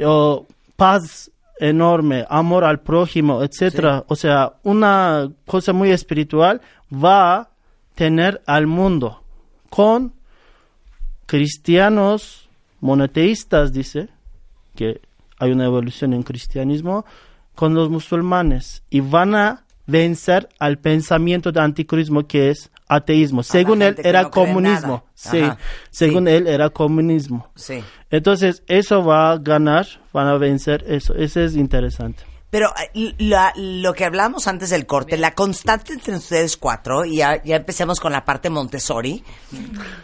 O paz enorme, amor al prójimo, etcétera. O sea, una cosa muy espiritual va tener al mundo con cristianos monoteístas, dice, que hay una evolución en cristianismo, con los musulmanes y van a vencer al pensamiento de anticristo que es ateísmo. Según él era comunismo. Sí, según él era comunismo. Sí. Entonces, eso va a ganar, van a vencer eso. Eso es interesante. Pero eh, lo que hablamos antes del corte, la constante entre ustedes cuatro, y ya, empecemos con la parte Montessori,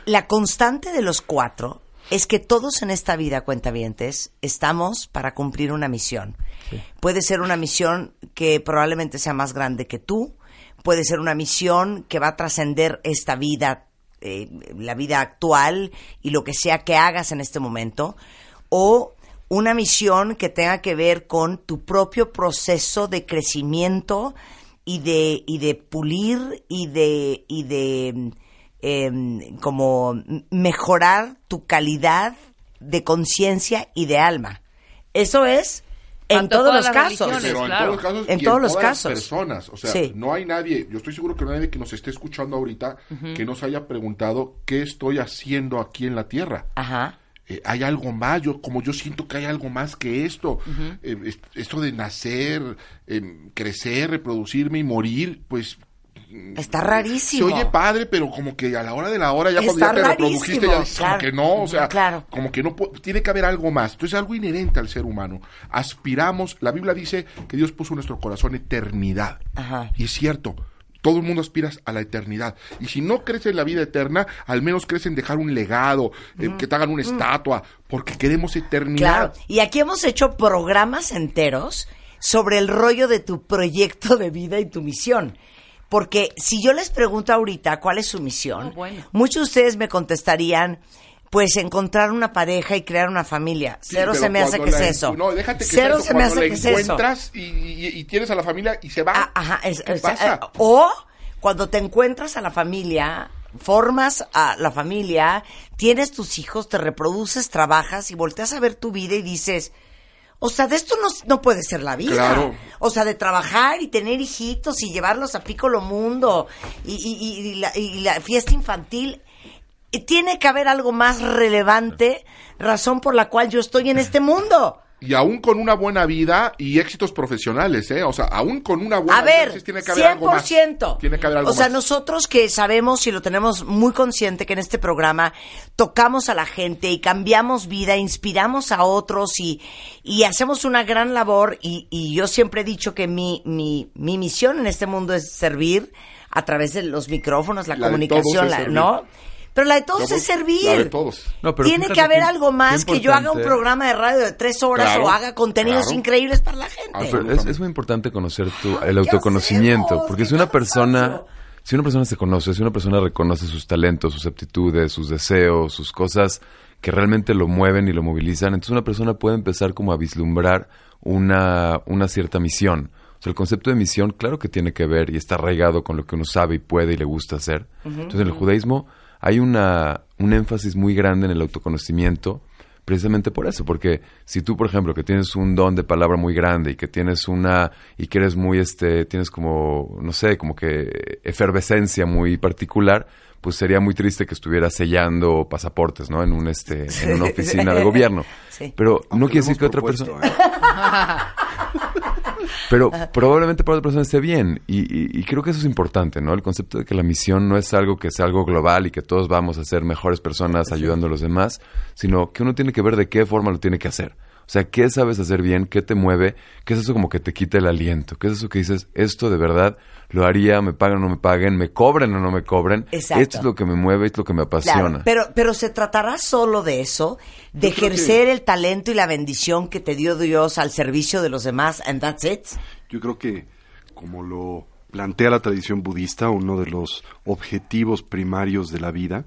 la constante de los cuatro es que todos en esta vida, cuentavientes, estamos para cumplir una misión. Puede ser una misión que probablemente sea más grande que tú, puede ser una misión que va a trascender esta vida, eh, la vida actual y lo que sea que hagas en este momento, o una misión que tenga que ver con tu propio proceso de crecimiento y de, y de pulir y de, y de em, como mejorar tu calidad de conciencia y de alma. Eso es en todos los casos. en todos los casos. personas. O sea, no hay nadie, yo estoy seguro que no hay nadie que nos esté escuchando ahorita que nos haya preguntado qué estoy haciendo aquí en la Tierra. Ajá. Eh, hay algo más, yo como yo siento que hay algo más que esto, eh, esto de nacer, em, crecer, reproducirme y morir, pues Está rarísimo. Se oye padre, pero como que a la hora de la hora, ya cuando ya te reprodujiste, ya dices como que no, o sea, como que no tiene que haber algo más. Entonces, algo inherente al ser humano. Aspiramos, la Biblia dice que Dios puso en nuestro corazón eternidad. Y es cierto. Todo el mundo aspira a la eternidad. Y si no crees en la vida eterna, al menos crees en dejar un legado, que te hagan una estatua, porque queremos eternidad. Claro. Y aquí hemos hecho programas enteros sobre el rollo de tu proyecto de vida y tu misión. Porque si yo les pregunto ahorita cuál es su misión, oh, muchos de ustedes me contestarían, pues encontrar una pareja y crear una familia. Cero se me hace que es eso. No, déjate que Cero se me hace que es eso. encuentras y, tienes a la familia y se va. Ah, ajá, eh, o cuando te encuentras a la familia, formas a la familia, tienes tus hijos, te reproduces, trabajas y volteas a ver tu vida y dices, o sea, de esto no, no puede ser la vida. Claro. O sea, de trabajar y tener hijitos y llevarlos a Piccolo Mundo y, y, la, y la fiesta infantil tiene que haber algo más relevante, razón por la cual yo estoy en este mundo. Y aún con una buena vida y éxitos profesionales, ¿eh? O sea, aún con una buena a ver, tiene que haber 100%. algo más. Tiene que haber algo O sea, nosotros que sabemos y lo tenemos muy consciente que en este programa tocamos a la gente y cambiamos vida, inspiramos a otros y, y hacemos una gran labor y, y yo siempre he dicho que mi, mi, mi misión en este mundo es servir a través de los micrófonos, la, comunicación, ¿no? Pero la de todos Somos es servir. la de todos. No, pero Tiene que haber algo más que yo haga un importante- programa de radio de tres horas Claro, o haga contenidos claro. increíbles para la gente. Ah, es, es muy importante conocer tu, el ¿qué autoconocimiento, hacemos? porque ¿Qué si una cansancio? persona, si una persona se conoce, si una persona reconoce sus talentos, sus aptitudes, sus deseos, sus cosas que realmente lo mueven y lo movilizan, entonces una persona puede empezar como a vislumbrar una, una cierta misión. O sea, el concepto de misión, claro que tiene que ver y está arraigado con lo que uno sabe y puede y le gusta hacer. Entonces, en el judaísmo hay una, un énfasis muy grande en el autoconocimiento, precisamente por eso, porque si tú, por ejemplo, que tienes un don de palabra muy grande y que tienes una, y que eres muy, este, tienes como, no sé, como que efervescencia muy particular, pues sería muy triste que estuvieras sellando pasaportes, ¿no? En un, este, en una oficina de gobierno. Sí. Pero no quiere decir que otra persona... ¿eh? Pero probablemente para otra persona esté bien. Y, y- y creo que eso es importante, ¿no? El concepto de que la misión no es algo que sea algo global y que todos vamos a ser mejores personas ayudando a los demás, sino que uno tiene que ver de qué forma lo tiene que hacer. O sea, ¿qué sabes hacer bien? ¿Qué te mueve? ¿Qué es eso como que te quita el aliento? ¿Qué es eso que dices, esto de verdad lo haría, me pagan o no me paguen, me cobren o no me cobren? Exacto. Esto es lo que me mueve, esto es lo que me apasiona. Claro, pero, pero se tratará solo de eso, de Yo ejercer el talento y la bendición que te dio Dios al servicio de los demás, and that's it. Yo creo que, como lo plantea la tradición budista, uno de los objetivos primarios de la vida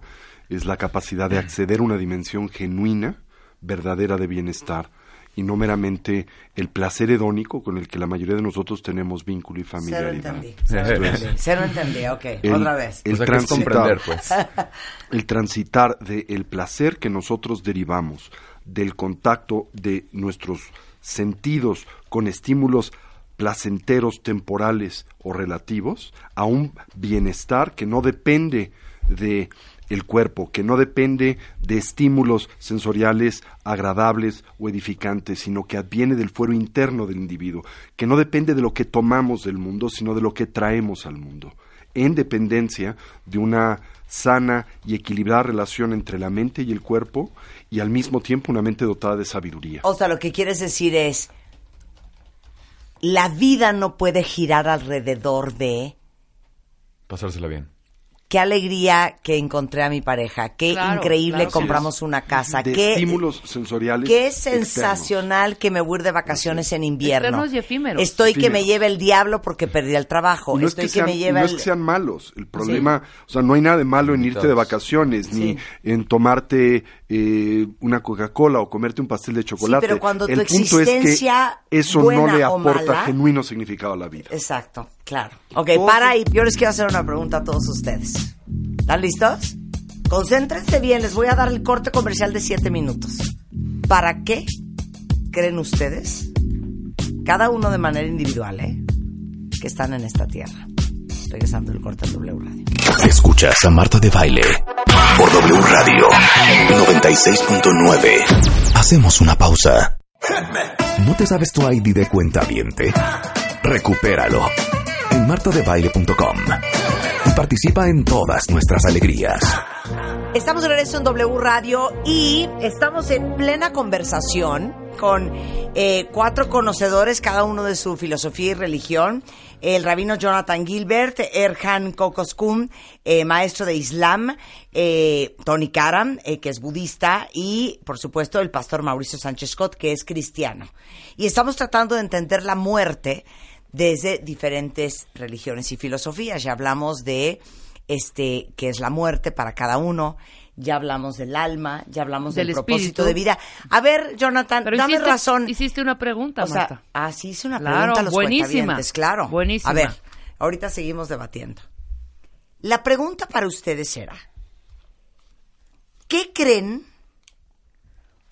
es la capacidad de acceder a una dimensión genuina, verdadera de bienestar, y no meramente el placer hedónico con el que la mayoría de nosotros tenemos vínculo y familiaridad. entendí. Se lo entendí. Se lo entendí, ok. El- Otra vez. el o sea, transitar. pues. el transitar del placer que nosotros derivamos del contacto de nuestros sentidos con estímulos placenteros temporales o relativos a un bienestar que no depende de el cuerpo, que no depende de estímulos sensoriales agradables o edificantes, sino que adviene del fuero interno del individuo, que no depende de lo que tomamos del mundo, sino de lo que traemos al mundo en dependencia de una sana y equilibrada relación entre la mente y el cuerpo y al mismo tiempo una mente dotada de sabiduría. O sea, lo que quieres decir es, la vida no puede girar alrededor de Pasársela bien. Qué alegría que encontré a mi pareja, qué Claro, increíble claro. compramos una casa, de qué, estímulos sensoriales. qué externos. sensacional que me voy a ir de vacaciones en invierno. Externos y efímeros. Estoy que me lleve el diablo porque perdí el trabajo. Es, Estoy que que, sean, me lleve no el... es que sean malos. El problema, o sea, no hay nada de malo en irte de vacaciones, ni en tomarte eh, una Coca-Cola o comerte un pastel de chocolate. pero cuando tu el punto es existencia, que eso no le aporta mala, genuino significado a la vida. Exacto, claro. Ok, para ahí. Yo les quiero hacer una pregunta a todos ustedes. ¿Están listos? Concéntrense bien, les voy a dar el corte comercial de siete minutos. ¿Para qué creen ustedes, cada uno de manera individual, eh, que están en esta tierra? Regresando el corte al W Radio. Escuchas a Marta de Baile por W Radio 96.9. Hacemos una pausa. ¿No te sabes tu ID de cuenta viente? Recupéralo en martadebaile.com y participa en todas nuestras alegrías. Estamos de regreso en W Radio y estamos en plena conversación con eh, cuatro conocedores, cada uno de su filosofía y religión. El rabino Jonathan Gilbert, Erhan Kokoskun, eh, maestro de Islam, eh, Tony Karam, que es budista, y por supuesto el pastor Mauricio Sánchez Scott, que es cristiano. Y estamos tratando de entender la muerte desde diferentes religiones y filosofías. Ya hablamos de este qué es la muerte para cada uno, ya hablamos del alma, ya hablamos del, Del propósito de vida. A ver, Jonathan, Pero dame hiciste, razón. Hiciste una pregunta, o sea, Marta. ah, sí hice una Claro, pregunta a los buenísima. claro. Buenísima. A ver, ahorita seguimos debatiendo. La pregunta para ustedes era, ¿qué creen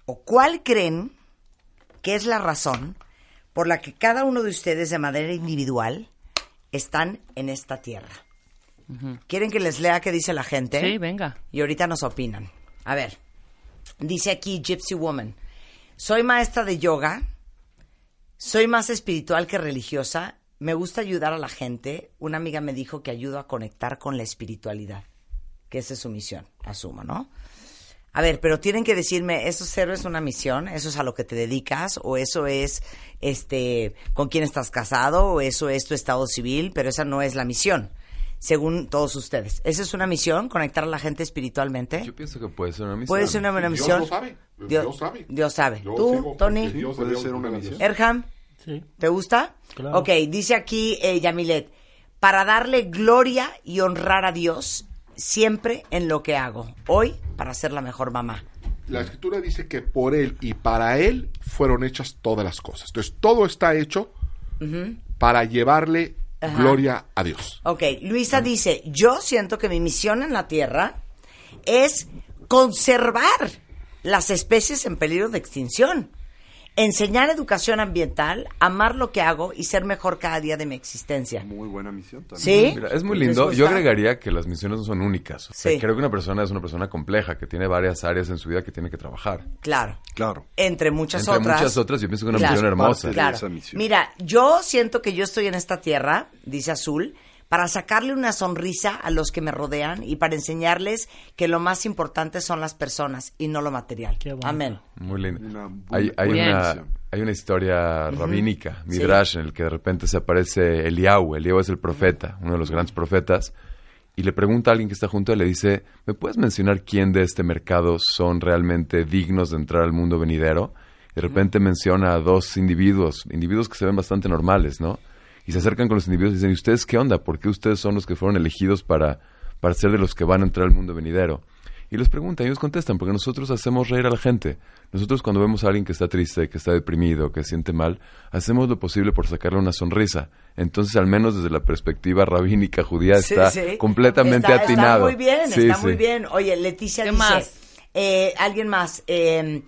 o cuál creen que es la razón por la que cada uno de ustedes de manera individual están en esta tierra? ¿Quieren que les lea qué dice la gente? Sí, venga. Y ahorita nos opinan. A ver, dice aquí Gypsy Woman, soy maestra de yoga, soy más espiritual que religiosa, me gusta ayudar a la gente. Una amiga me dijo que ayudo a conectar con la espiritualidad, que esa es su misión, asumo, ¿no? A ver, pero tienen que decirme, ¿eso cero es una misión? ¿Eso es a lo que te dedicas? ¿O eso es este con quién estás casado? ¿O eso es tu estado civil? Pero esa no es la misión. según todos ustedes. ¿Esa es una misión, conectar a la gente espiritualmente? Yo pienso que puede ser una misión. ¿Puede ser una buena Dios misión? lo sabe, Dios, Dios sabe. Dios sabe. Yo ¿Tú, Tony? Dios Puede ser una misión. Erham, Sí. ¿te gusta? Claro. Ok, dice aquí eh, Yamilet, para darle gloria y honrar a Dios siempre en lo que hago. Hoy, para ser la mejor mamá. La escritura dice que por él y para él fueron hechas todas las cosas. Entonces, todo está hecho para llevarle Ajá. gloria a Dios. Ok, Luisa dice, yo siento que mi misión en la Tierra es conservar las especies en peligro de extinción, enseñar educación ambiental, amar lo que hago y ser mejor cada día de mi existencia. Muy buena misión también. ¿Sí? Mira, es muy ¿Les lindo. Yo agregaría que las misiones no son únicas. O sea, Sí. Creo que una persona es una persona compleja, que tiene varias áreas en su vida que tiene que trabajar. Claro. Claro. Entre muchas Entre otras. muchas otras, yo pienso que una Claro. misión hermosa. Claro. esa misión. Mira, yo siento que yo estoy en esta tierra, dice Azul, para sacarle una sonrisa a los que me rodean y para enseñarles que lo más importante son las personas y no lo material. Qué. Amén. Muy lindo. Una Hay, hay una, hay una historia rabínica, Midrash, en el que de repente se aparece Eliyahu. Eliyahu es el profeta, uno de los grandes profetas, y le pregunta a alguien que está junto a él, le dice, ¿me puedes mencionar quién de este mercado son realmente dignos de entrar al mundo venidero? Y de repente menciona a dos individuos, individuos que se ven bastante normales, ¿no? Y se acercan con los individuos y dicen, ¿y ustedes qué onda? ¿Por qué ustedes son los que fueron elegidos para, para ser de los que van a entrar al mundo venidero? Y les preguntan, y ellos contestan, porque nosotros hacemos reír a la gente. Nosotros cuando vemos a alguien que está triste, que está deprimido, que se siente mal, hacemos lo posible por sacarle una sonrisa. Entonces, al menos desde la perspectiva rabínica judía, Sí, está sí. completamente Está- atinado. Está muy bien, Sí, está sí. muy bien. Oye, Leticia ¿Qué dice, más? eh, alguien más, eh,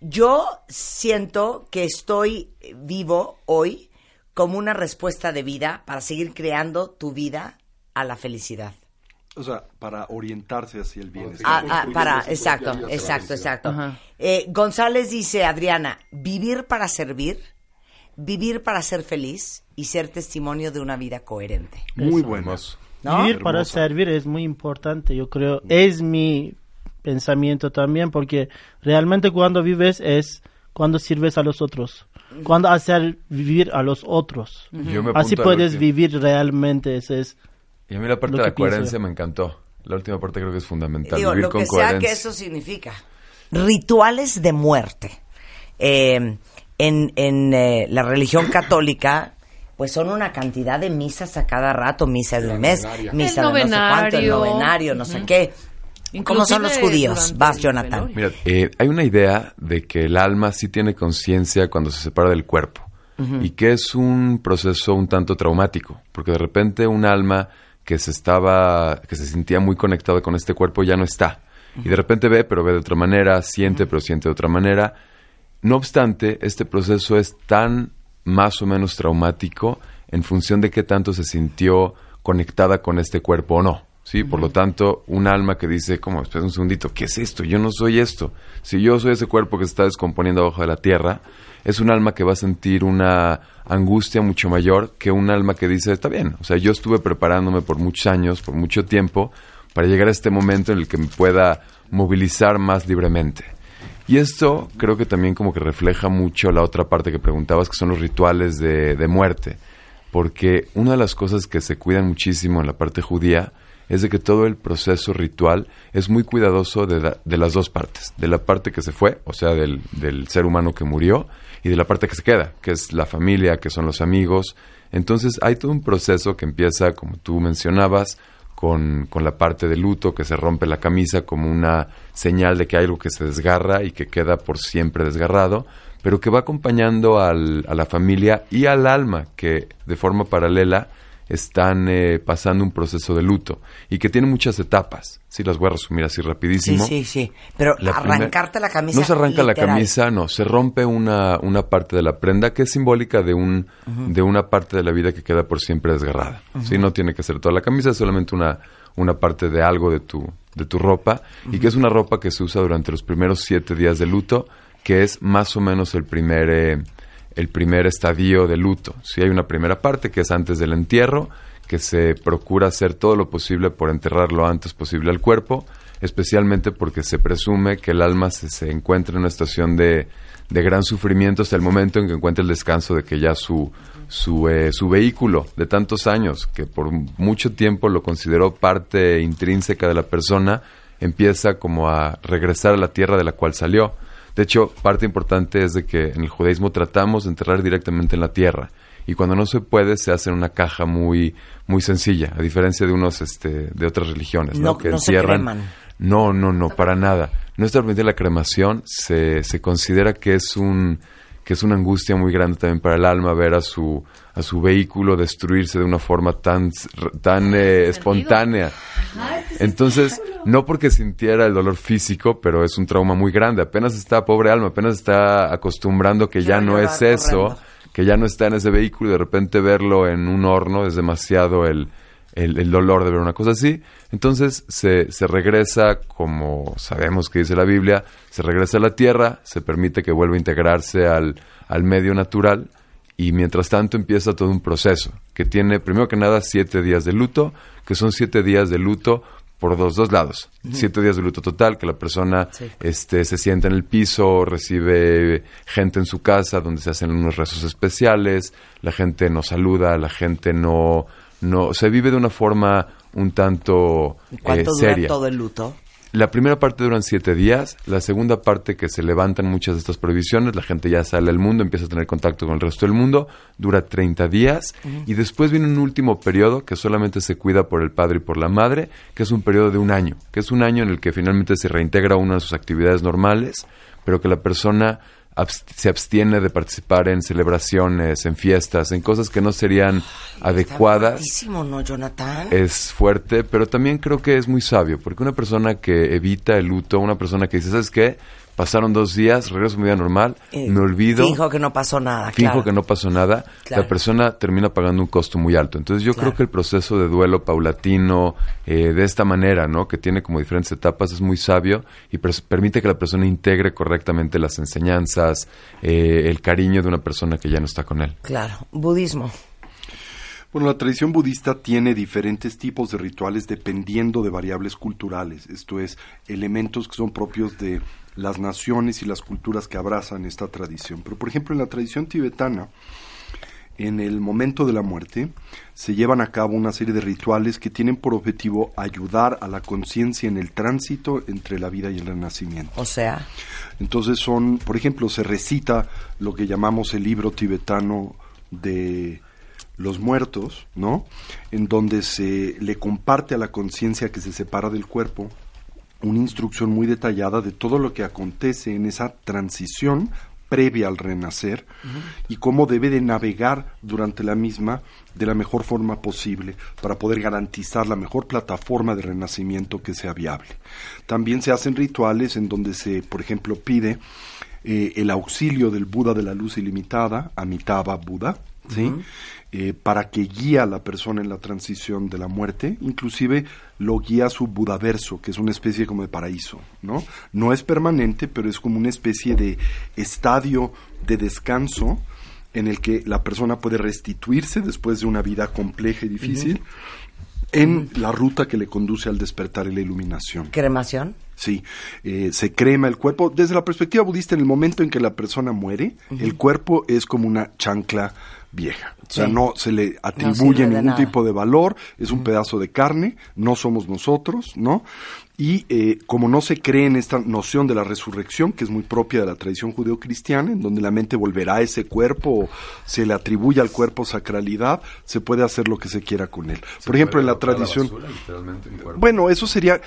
yo siento que estoy vivo hoy como una respuesta de vida para seguir creando tu vida a la felicidad. O sea, para orientarse hacia el bienestar. Ah, ah, para, exacto, exacto, exacto. Ajá. Eh, González dice, Adriana, vivir para servir, vivir para ser feliz y ser testimonio de una vida coherente. Muy Eso. buena. Hermoso. ¿No? Vivir para servir es muy importante, yo creo. Es mi pensamiento también, porque realmente cuando vives es cuando sirves a los otros. Cuando hacer vivir a los otros. Yo me Así puedes vivir realmente. Ese es Y a mí la parte de la pienso. coherencia me encantó. La última parte creo que es fundamental. Digo, vivir lo con que sea que eso significa. Rituales de muerte. Eh, en en eh, la religión católica, pues son una cantidad de misas a cada rato, misa de un mes, misa El de no sé cuánto, el novenario. novenario, no sé qué. ¿Cómo son los Inclusive judíos? Vas, Jonathan. Mira, eh, hay una idea de que el alma sí tiene conciencia cuando se separa del cuerpo y que es un proceso un tanto traumático, porque de repente un alma que se estaba, que se sentía muy conectada con este cuerpo ya no está y de repente ve, pero ve de otra manera, siente, pero siente de otra manera. No obstante, este proceso es tan más o menos traumático en función de qué tanto se sintió conectada con este cuerpo o no. ¿Sí? Por lo tanto, un alma que dice, como, espera un segundito, ¿qué es esto? Yo no soy esto. Si yo soy ese cuerpo que se está descomponiendo abajo de la tierra, es un alma que va a sentir una angustia mucho mayor que un alma que dice, está bien, o sea, yo estuve preparándome por muchos años, por mucho tiempo, para llegar a este momento en el que me pueda movilizar más libremente. Y esto creo que también como que refleja mucho la otra parte que preguntabas, que son los rituales de, de muerte. Porque una de las cosas que se cuidan muchísimo en la parte judía es de que todo el proceso ritual es muy cuidadoso de, de las dos partes. De la parte que se fue, o sea, del, del ser humano que murió, y de la parte que se queda, que es la familia, que son los amigos. Entonces hay todo un proceso que empieza, como tú mencionabas, con, con la parte de luto, que se rompe la camisa como una señal de que hay algo que se desgarra y que queda por siempre desgarrado, pero que va acompañando al- a la familia y al alma, que de forma paralela están eh, pasando un proceso de luto y que tiene muchas etapas. Sí, las voy a resumir así Sí, rapidísimo. sí, sí. Pero La primer- arrancarte la camisa. No se arranca la camisa, no, se rompe una, una parte de la prenda que es simbólica de un de una parte de la vida que queda por siempre desgarrada. Sí, no tiene que ser toda la camisa, es solamente una una parte de algo de tu de tu ropa y que es una ropa que se usa durante los primeros siete días de luto, que es más o menos el primer eh, el primer estadio de luto. Sí, hay una primera parte que es antes del entierro, que se procura hacer todo lo posible por enterrar lo antes posible al cuerpo, especialmente porque se presume que el alma se, encuentra en una estación de, de gran sufrimiento hasta el momento en que encuentra el descanso de que ya su, su, eh, su vehículo de tantos años, que por mucho tiempo lo consideró parte intrínseca de la persona, empieza como a regresar a la tierra de la cual salió. De hecho, parte importante es de que en el judaísmo tratamos de enterrar directamente en la tierra y cuando no se puede se hace en una caja muy muy sencilla, a diferencia de unos este de otras religiones, ¿no? No- no se creman. No, no, no, para nada. No está permitida la cremación, se, se considera que es un que es una angustia muy grande también para el alma ver a su a su vehículo destruirse de una forma tan tan eh, espontánea. Entonces, no porque sintiera el dolor físico, pero es un trauma muy grande. Apenas está, pobre alma, apenas está acostumbrando que ya no es eso, corriendo. que ya no está en ese vehículo y de repente verlo en un horno es demasiado el, el, el dolor de ver una cosa así. Entonces se, se regresa, como sabemos que dice la Biblia, se regresa a la tierra, se permite que vuelva a integrarse al, al medio natural y mientras tanto empieza todo un proceso que tiene primero que nada siete días de luto, que son siete días de luto por dos, dos lados. Siete días de luto total, que la persona Sí. este, se sienta en el piso, recibe gente en su casa donde se hacen unos rezos especiales, la gente no saluda, la gente no, no se vive de una forma un tanto eh, ¿Cuánto dura seria. todo el luto? La primera parte duran siete días, la segunda parte que se levantan muchas de estas prohibiciones, la gente ya sale al mundo, empieza a tener contacto con el resto del mundo, dura 30 días y después viene un último periodo que solamente se cuida por el padre y por la madre, que es un periodo de un año, que es un año en el que finalmente se reintegra una de sus actividades normales, pero que la persona se abstiene de participar en celebraciones, en fiestas, en cosas que no serían adecuadas ¿no, Jonathan? es fuerte, pero también creo que es muy sabio, porque una persona que evita el luto, una persona que dice, ¿sabes qué? Pasaron dos días, regreso a mi vida normal, Eh, me olvido, Finjo que no pasó nada, finjo claro. que no pasó nada, Claro. la persona termina pagando un costo muy alto. Entonces yo Claro. creo que el proceso de duelo paulatino, eh, de esta manera, ¿no? Que tiene como diferentes etapas, es muy sabio y permite que la persona integre correctamente las enseñanzas, eh, el cariño de una persona que ya no está con él. Claro, budismo. Bueno, la tradición budista tiene diferentes tipos de rituales dependiendo de variables culturales, esto es, elementos que son propios de las naciones y las culturas que abrazan esta tradición. Pero, por ejemplo, en la tradición tibetana, en el momento de la muerte, se llevan a cabo una serie de rituales que tienen por objetivo ayudar a la conciencia en el tránsito entre la vida y el renacimiento. O sea, Entonces son, por ejemplo, se recita lo que llamamos el libro tibetano de los muertos, ¿no? En donde se le comparte a la conciencia que se separa del cuerpo una instrucción muy detallada de todo lo que acontece en esa transición previa al renacer y cómo debe de navegar durante la misma de la mejor forma posible para poder garantizar la mejor plataforma de renacimiento que sea viable. También se hacen rituales en donde se, por ejemplo, pide eh, el auxilio del Buda de la luz ilimitada, Amitabha Buda, ¿sí? Eh, para que guíe a la persona en la transición de la muerte, inclusive lo guía a su Budaverso, que es una especie como de paraíso, ¿no? No es permanente, pero es como una especie de estadio de descanso en el que la persona puede restituirse después de una vida compleja y difícil en la ruta que le conduce al despertar y la iluminación. cremación. Sí, eh, se crema el cuerpo. Desde la perspectiva budista, en el momento en que la persona muere, el cuerpo es como una chancla vieja. O sea, no se le atribuye ningún tipo de valor, es un pedazo de carne, no somos nosotros, ¿no? Y eh, como no se cree en esta noción de la resurrección, que es muy propia de la tradición judeocristiana, en donde la mente volverá a ese cuerpo, o se le atribuye al cuerpo sacralidad, se puede hacer lo que se quiera con él. Por ejemplo, en la tradición... Bueno, eso sería.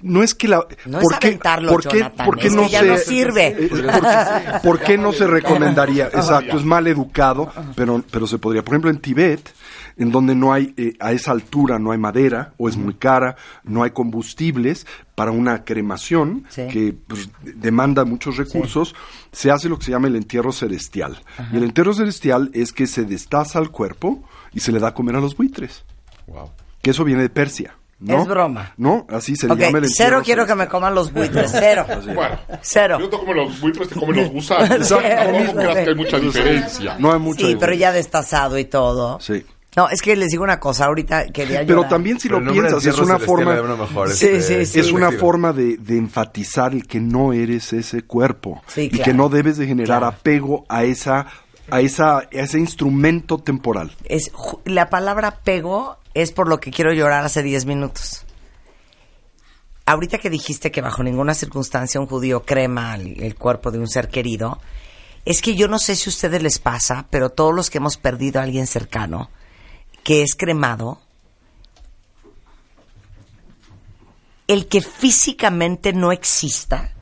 No es que la. No ¿por es qué, aventarlo, ¿por qué, Jonathan, por qué es no que ya se, no sirve. eh, ¿por, por qué no se recomendaría? Exacto, es mal educado, pero, pero se podría. Por ejemplo, en Tibet, en donde no hay, eh, a esa altura no hay madera, o es muy cara, no hay combustibles para una cremación Sí. que pues, demanda muchos recursos, se hace lo que se llama el entierro celestial. Y el entierro celestial es que se destaza el cuerpo y se le da a comer a los buitres Wow. que eso viene de Persia. ¿no? Es broma. ¿No? Así se le llama el cero quiero que me coman los buitres, cero. Bueno, Cero. yo te como los buitres, te comen los gusanos. No sí. que hay mucha diferencia. No hay mucha Sí, pero ya destazado y todo. Sí. No, es que les digo una cosa, ahorita quería Pero llorar. también si Pero lo piensas, es una forma... mejor, Sí, este, sí, sí. Es una forma de, de enfatizar el que no eres ese cuerpo Sí, y claro. que no debes de generar Claro. apego a esa a esa a ese instrumento temporal. Es, la palabra pego es por lo que quiero llorar hace 10 minutos. Ahorita que dijiste que bajo ninguna circunstancia un judío crema el, el cuerpo de un ser querido, es que yo no sé si a ustedes les pasa, pero todos los que hemos perdido a alguien cercano que es cremado, el que físicamente no exista,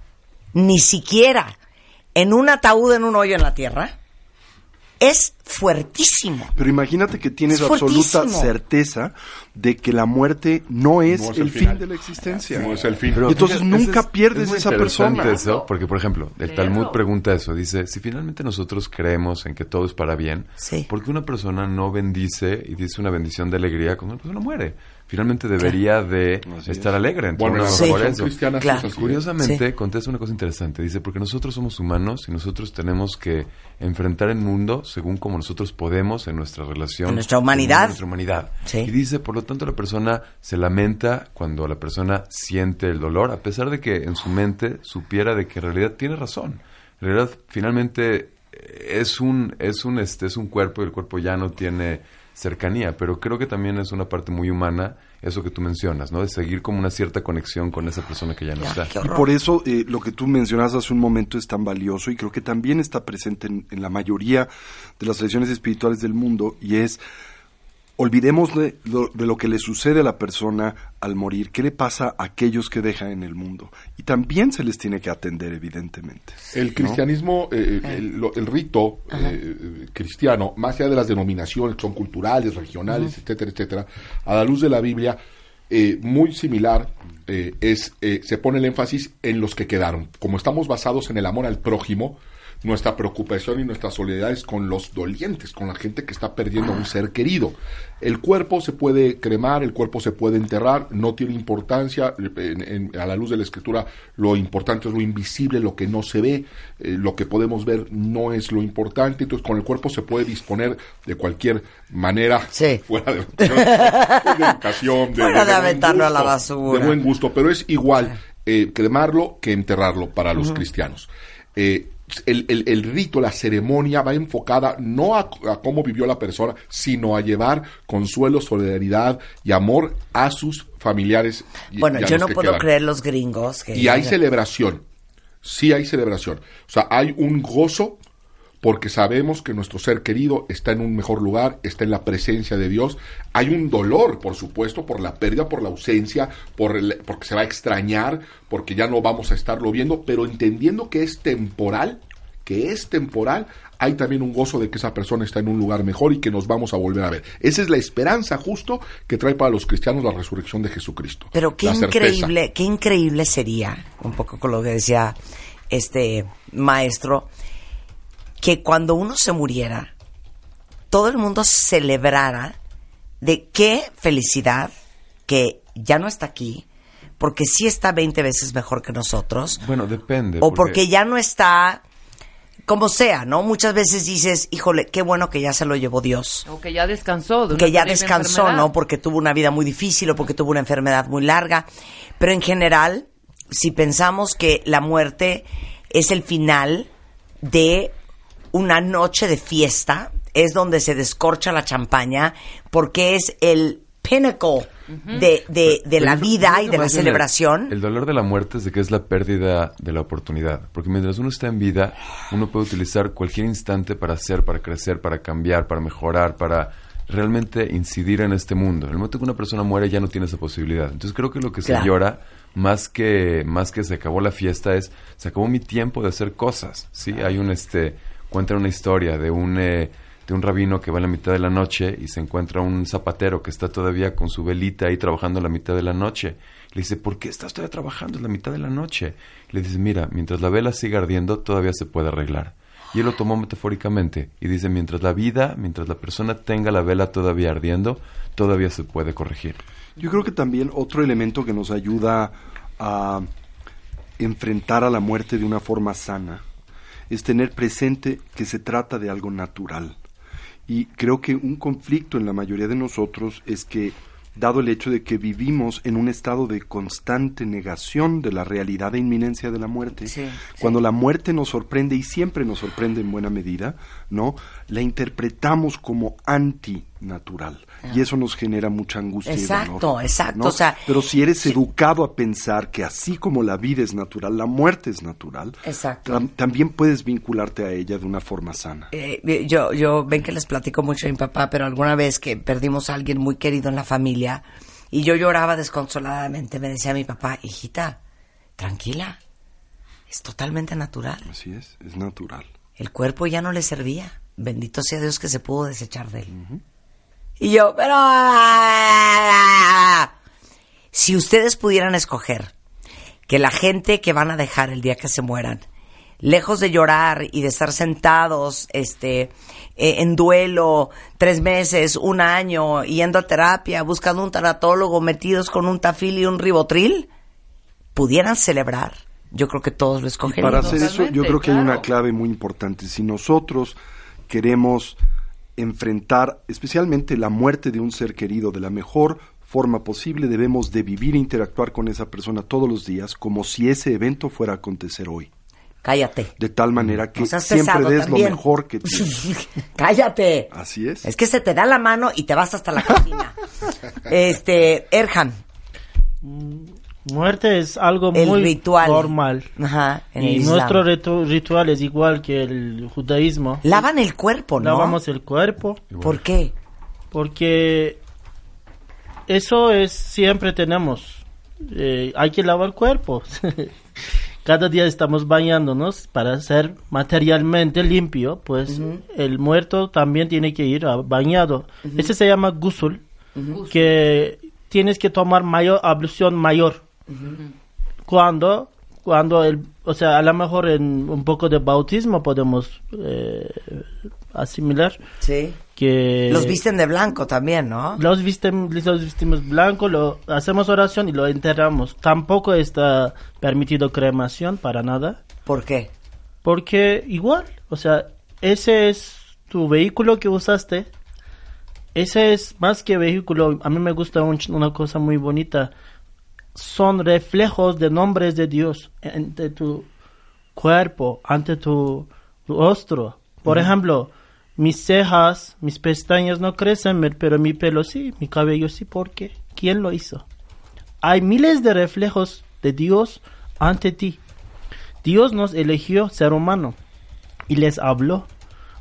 ni siquiera en un ataúd en un hoyo en la tierra, es fuertísimo. Pero imagínate que tienes Es absoluta certeza de que la muerte no es, No es el, el fin de la existencia. No es el fin. Pero Y entonces fíjate, nunca es- pierdes es esa persona. Eso, porque, por ejemplo, el. Talmud pregunta eso. Dice, si finalmente nosotros creemos en que todo es para bien, Sí. ¿por qué una persona no bendice y dice una bendición de alegría cuando una persona muere? Finalmente debería de Así estar es. alegre. Bueno, entonces, Sí. por eso. Claro. Curiosamente, Sí. contesta una cosa interesante. Dice, porque nosotros somos humanos y nosotros tenemos que enfrentar el mundo según como nosotros podemos en nuestra relación. En nuestra humanidad. nuestra humanidad. Sí. Y dice, por lo tanto, la persona se lamenta cuando la persona siente el dolor, a pesar de que en su mente supiera de que en realidad tiene razón. En realidad, finalmente, es un, es un, este, es un cuerpo y el cuerpo ya no tiene cercanía, pero creo que también es una parte muy humana eso que tú mencionas, ¿no? De seguir como una cierta conexión con esa persona que ya no Ya, está. Y por eso eh, lo que tú mencionas hace un momento es tan valioso y creo que también está presente en, en la mayoría de las tradiciones espirituales del mundo y es olvidemos de lo, de lo que le sucede a la persona al morir, qué le pasa a aquellos que deja en el mundo y también se les tiene que atender evidentemente. El cristianismo, eh, el, lo- el rito eh, cristiano, más allá de las denominaciones que son culturales, regionales, etcétera, etcétera, a la luz de la Biblia, eh, muy similar eh, es eh, se pone el énfasis en los que quedaron. Como estamos basados en el amor al prójimo, nuestra preocupación y nuestra solidaridad es con los dolientes, con la gente que está perdiendo a un ser querido. El cuerpo se puede cremar, el cuerpo se puede enterrar, no tiene importancia. en- en- a la luz de la escritura, lo importante es lo invisible, lo que no se ve, eh, lo que podemos ver no es lo importante. Entonces, con el cuerpo se puede disponer de cualquier manera, Sí. fuera de, de educación, de, Fuera de aventarlo a la basura. De buen gusto, pero es igual eh, cremarlo que enterrarlo para los cristianos. Eh, el, el- el rito, la ceremonia va enfocada no a, a cómo vivió la persona, sino a llevar consuelo, solidaridad y amor a sus familiares. y- Bueno, y yo no puedo quedan. creer los gringos que... Y hay celebración. Sí hay celebración. O sea, hay un gozo porque sabemos que nuestro ser querido está en un mejor lugar, está en la presencia de Dios. Hay un dolor, por supuesto, por la pérdida, por la ausencia, por el- porque se va a extrañar, porque ya no vamos a estarlo viendo, pero entendiendo que es temporal, que es temporal, hay también un gozo de que esa persona está en un lugar mejor y que nos vamos a volver a ver. Esa es la esperanza justo que trae para los cristianos la resurrección de Jesucristo. Pero qué increíble, qué increíble sería, un poco con lo que decía este maestro, que cuando uno se muriera, todo el mundo celebrara de qué felicidad que ya no está aquí, porque sí está 20 veces mejor que nosotros, Bueno, depende. o porque ya no está como sea, ¿no? Muchas veces dices, híjole, qué bueno que ya se lo llevó Dios O que ya descansó. De una que ya descansó, enfermedad. ¿no? Porque tuvo una vida muy difícil o porque tuvo una enfermedad muy larga. Pero en general, si pensamos que la muerte es el final de una noche de fiesta, es donde se descorcha la champaña, porque es el pinnacle de, de, de la vida y de la celebración. El, dolor de la muerte es de que es la pérdida de la oportunidad. Porque mientras uno está en vida, uno puede utilizar cualquier instante para hacer, para crecer, para cambiar, para mejorar, para realmente incidir en este mundo. En el momento que una persona muere ya no tiene esa posibilidad. Entonces creo que lo que Claro. se llora más que más que se acabó la fiesta es se acabó mi tiempo de hacer cosas. Sí, hay un este cuentan una historia de un eh, de un rabino que va a la mitad de la noche y se encuentra un zapatero que está todavía con su velita ahí trabajando a la mitad de la noche. Le dice, ¿por qué estás todavía trabajando? Es la mitad de la noche. Le dice, mira, mientras la vela siga ardiendo, todavía se puede arreglar. Y él lo tomó metafóricamente y dice, mientras la vida, mientras la persona tenga la vela todavía ardiendo, todavía se puede corregir. Yo creo que también otro elemento que nos ayuda a enfrentar a la muerte de una forma sana es tener presente que se trata de algo natural Y creo que un conflicto en la mayoría de nosotros es que dado el hecho de que vivimos en un estado de constante negación de la realidad e inminencia de la muerte, Sí, cuando la muerte nos sorprende y siempre nos sorprende en buena medida, ¿no? La interpretamos como antinatural y eso nos genera mucha angustia y Exacto, dolor, exacto, ¿no? o sea, pero si eres sí. educado a pensar que así como la vida es natural, la muerte es natural, Exacto. tam- también puedes vincularte a ella de una forma sana. Eh, yo, yo, ven que les platico mucho a mi papá, pero alguna vez que perdimos a alguien muy querido en la familia y yo lloraba desconsoladamente, me decía mi papá, hijita, tranquila, es totalmente natural. Así es, es natural. El cuerpo ya no le servía. Bendito sea Dios que se pudo desechar de él. Y yo, pero... Si ustedes pudieran escoger que la gente que van a dejar el día que se mueran, lejos de llorar y de estar sentados este, eh, en duelo tres meses, un año, yendo a terapia, buscando un tanatólogo, metidos con un tafil y un ribotril, pudieran celebrar, yo creo que todos lo Y escogerían. para hacer eso, yo creo que hay una clave muy importante. Si nosotros queremos enfrentar especialmente la muerte de un ser querido de la mejor forma posible, debemos de vivir e interactuar con esa persona todos los días como si ese evento fuera a acontecer hoy. Cállate. De tal manera que siempre des también. lo mejor que tienes. Cállate. Así es. Es que se te da la mano y te vas hasta la cocina. este, Erhan, Muerte es algo el muy ritual. normal. Ajá, en el Y nuestro ritu- ritual es igual que el judaísmo. Lavan el cuerpo, ¿no? Lavamos el cuerpo ¿Por qué? porque eso es siempre tenemos. Eh, hay que lavar el cuerpo. Cada día estamos bañándonos para ser materialmente limpio, pues el muerto también tiene que ir a- bañado. Ese se llama gusul, que tienes que tomar mayor ablución mayor. Cuando, cuando el, o sea, a lo mejor en un poco de bautismo podemos eh, asimilar Sí. que Los visten de blanco también, ¿no? los, vistem- los vestimos blanco, lo hacemos oración y lo enterramos. Tampoco está permitido cremación para nada, ¿Por qué? porque igual, o sea, ese es tu vehículo que usaste. Ese es más que vehículo. A mí me gusta un- una cosa muy bonita. Son reflejos de nombres de Dios ante tu cuerpo, ante tu rostro. Por ejemplo, mis cejas, mis pestañas no crecen, pero mi pelo sí, mi cabello sí. ¿Por qué? ¿Quién lo hizo? Hay miles de reflejos de Dios ante ti. Dios nos eligió ser humano y les habló.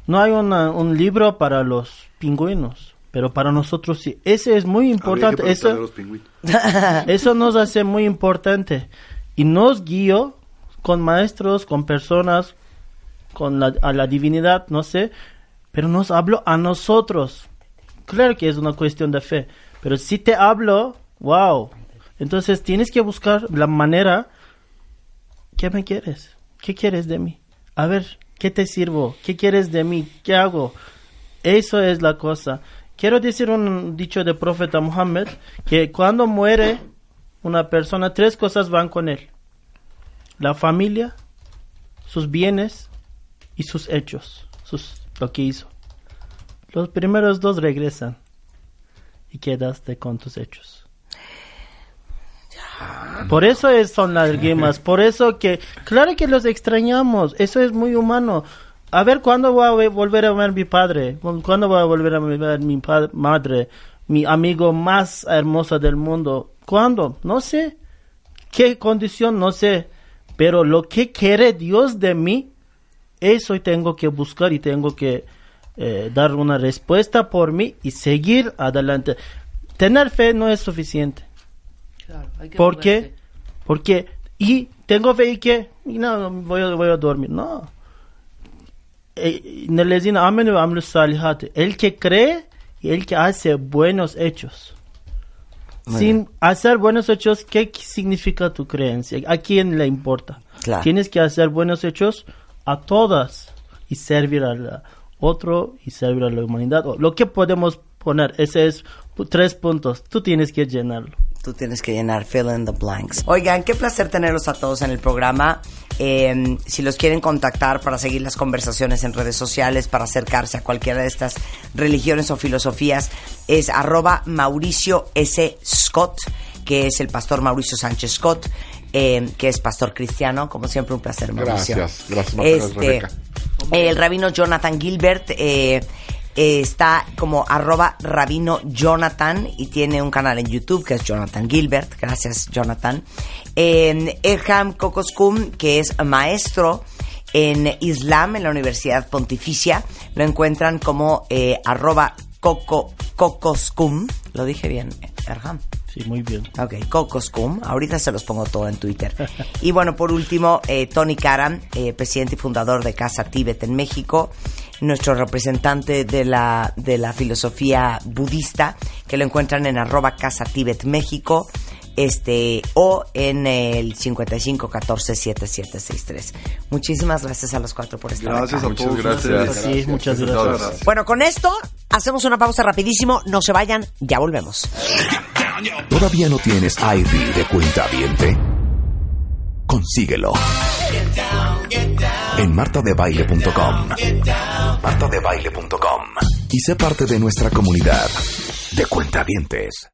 No hay una- un libro para los pingüinos, pero para nosotros sí. Ese es muy importante. Eso, eso nos hace muy importante y nos guió con maestros, con personas, con la, a la divinidad, no sé, pero nos habló a nosotros. Claro que es una cuestión de fe, pero si te hablo, wow. Entonces tienes que buscar la manera. ¿Qué me quieres? ¿Qué quieres de mí? A ver, ¿qué te sirvo? ¿Qué quieres de mí? ¿Qué hago? Eso es la cosa. Quiero decir un dicho de profeta Muhammad que cuando muere una persona, tres cosas van con él. La familia, sus bienes y sus hechos, sus, lo que hizo. Los primeros dos regresan y quedaste con tus hechos. Por eso es, son lágrimas, por eso que, claro que los extrañamos, eso es muy humano. A ver, ¿cuándo voy a ve- volver a ver mi padre? ¿Cuándo voy a volver a ver mi pa- madre? Mi amigo más hermoso del mundo. ¿Cuándo? No sé. ¿Qué condición? No sé. Pero lo que quiere Dios de mí, eso tengo que buscar y tengo que eh, dar una respuesta por mí y seguir adelante. Tener fe no es suficiente. Claro, hay que ¿Por qué? Porque, y tengo fe y qué, y no, voy, a, voy a dormir. No. Eh, amenu ve amilus salihati. El que cree y el que hace buenos hechos. Sin hacer buenos hechos, ¿qué significa tu creencia? ¿A quién le importa? Claro. Tienes que hacer buenos hechos a todas y servir al otro y servir a la humanidad. Lo que podemos poner, ese es tres puntos. Tú tienes que llenarlo. Tú tienes que llenar fill in the blanks. Oigan, qué placer tenerlos a todos en el programa. Eh, si los quieren contactar para seguir las conversaciones en redes sociales, para acercarse a cualquiera de estas religiones o filosofías, es arroba Mauricio S. Scott, que es el pastor Mauricio Sánchez Scott, eh, que es pastor cristiano. Como siempre, un placer, Mauricio. Gracias, gracias, Este, el rabino Jonathan Gilbert eh, eh, está como arroba rabino Jonathan y tiene un canal en YouTube que es Jonathan Gilbert. Gracias, Jonathan. Eh, Erham Kokoskum, que es maestro en Islam en la Universidad Pontificia. Lo encuentran como eh, arroba coco, Kokoskum. Lo dije bien, Erham. Sí, muy bien. Ok, Cocoscum. Ahorita se los pongo todo en Twitter. Y bueno, por último, eh, Tony Karam, eh, presidente y fundador de Casa Tíbet en México, nuestro representante de la, de la filosofía budista, que lo encuentran en arroba Casa Tíbet México, este, o en el 55 14 7763. Muchísimas gracias a los cuatro por estar Gracias acá. a Muchas todos gracias. Sí, muchas gracias. Bueno, con esto hacemos una pausa rapidísimo. No se vayan, ya volvemos. ¿Todavía no tienes ID de cuenta viente? Consíguelo. En martadebaile.com. Martadebaile.com. Y sé parte de nuestra comunidad de cuentavientes.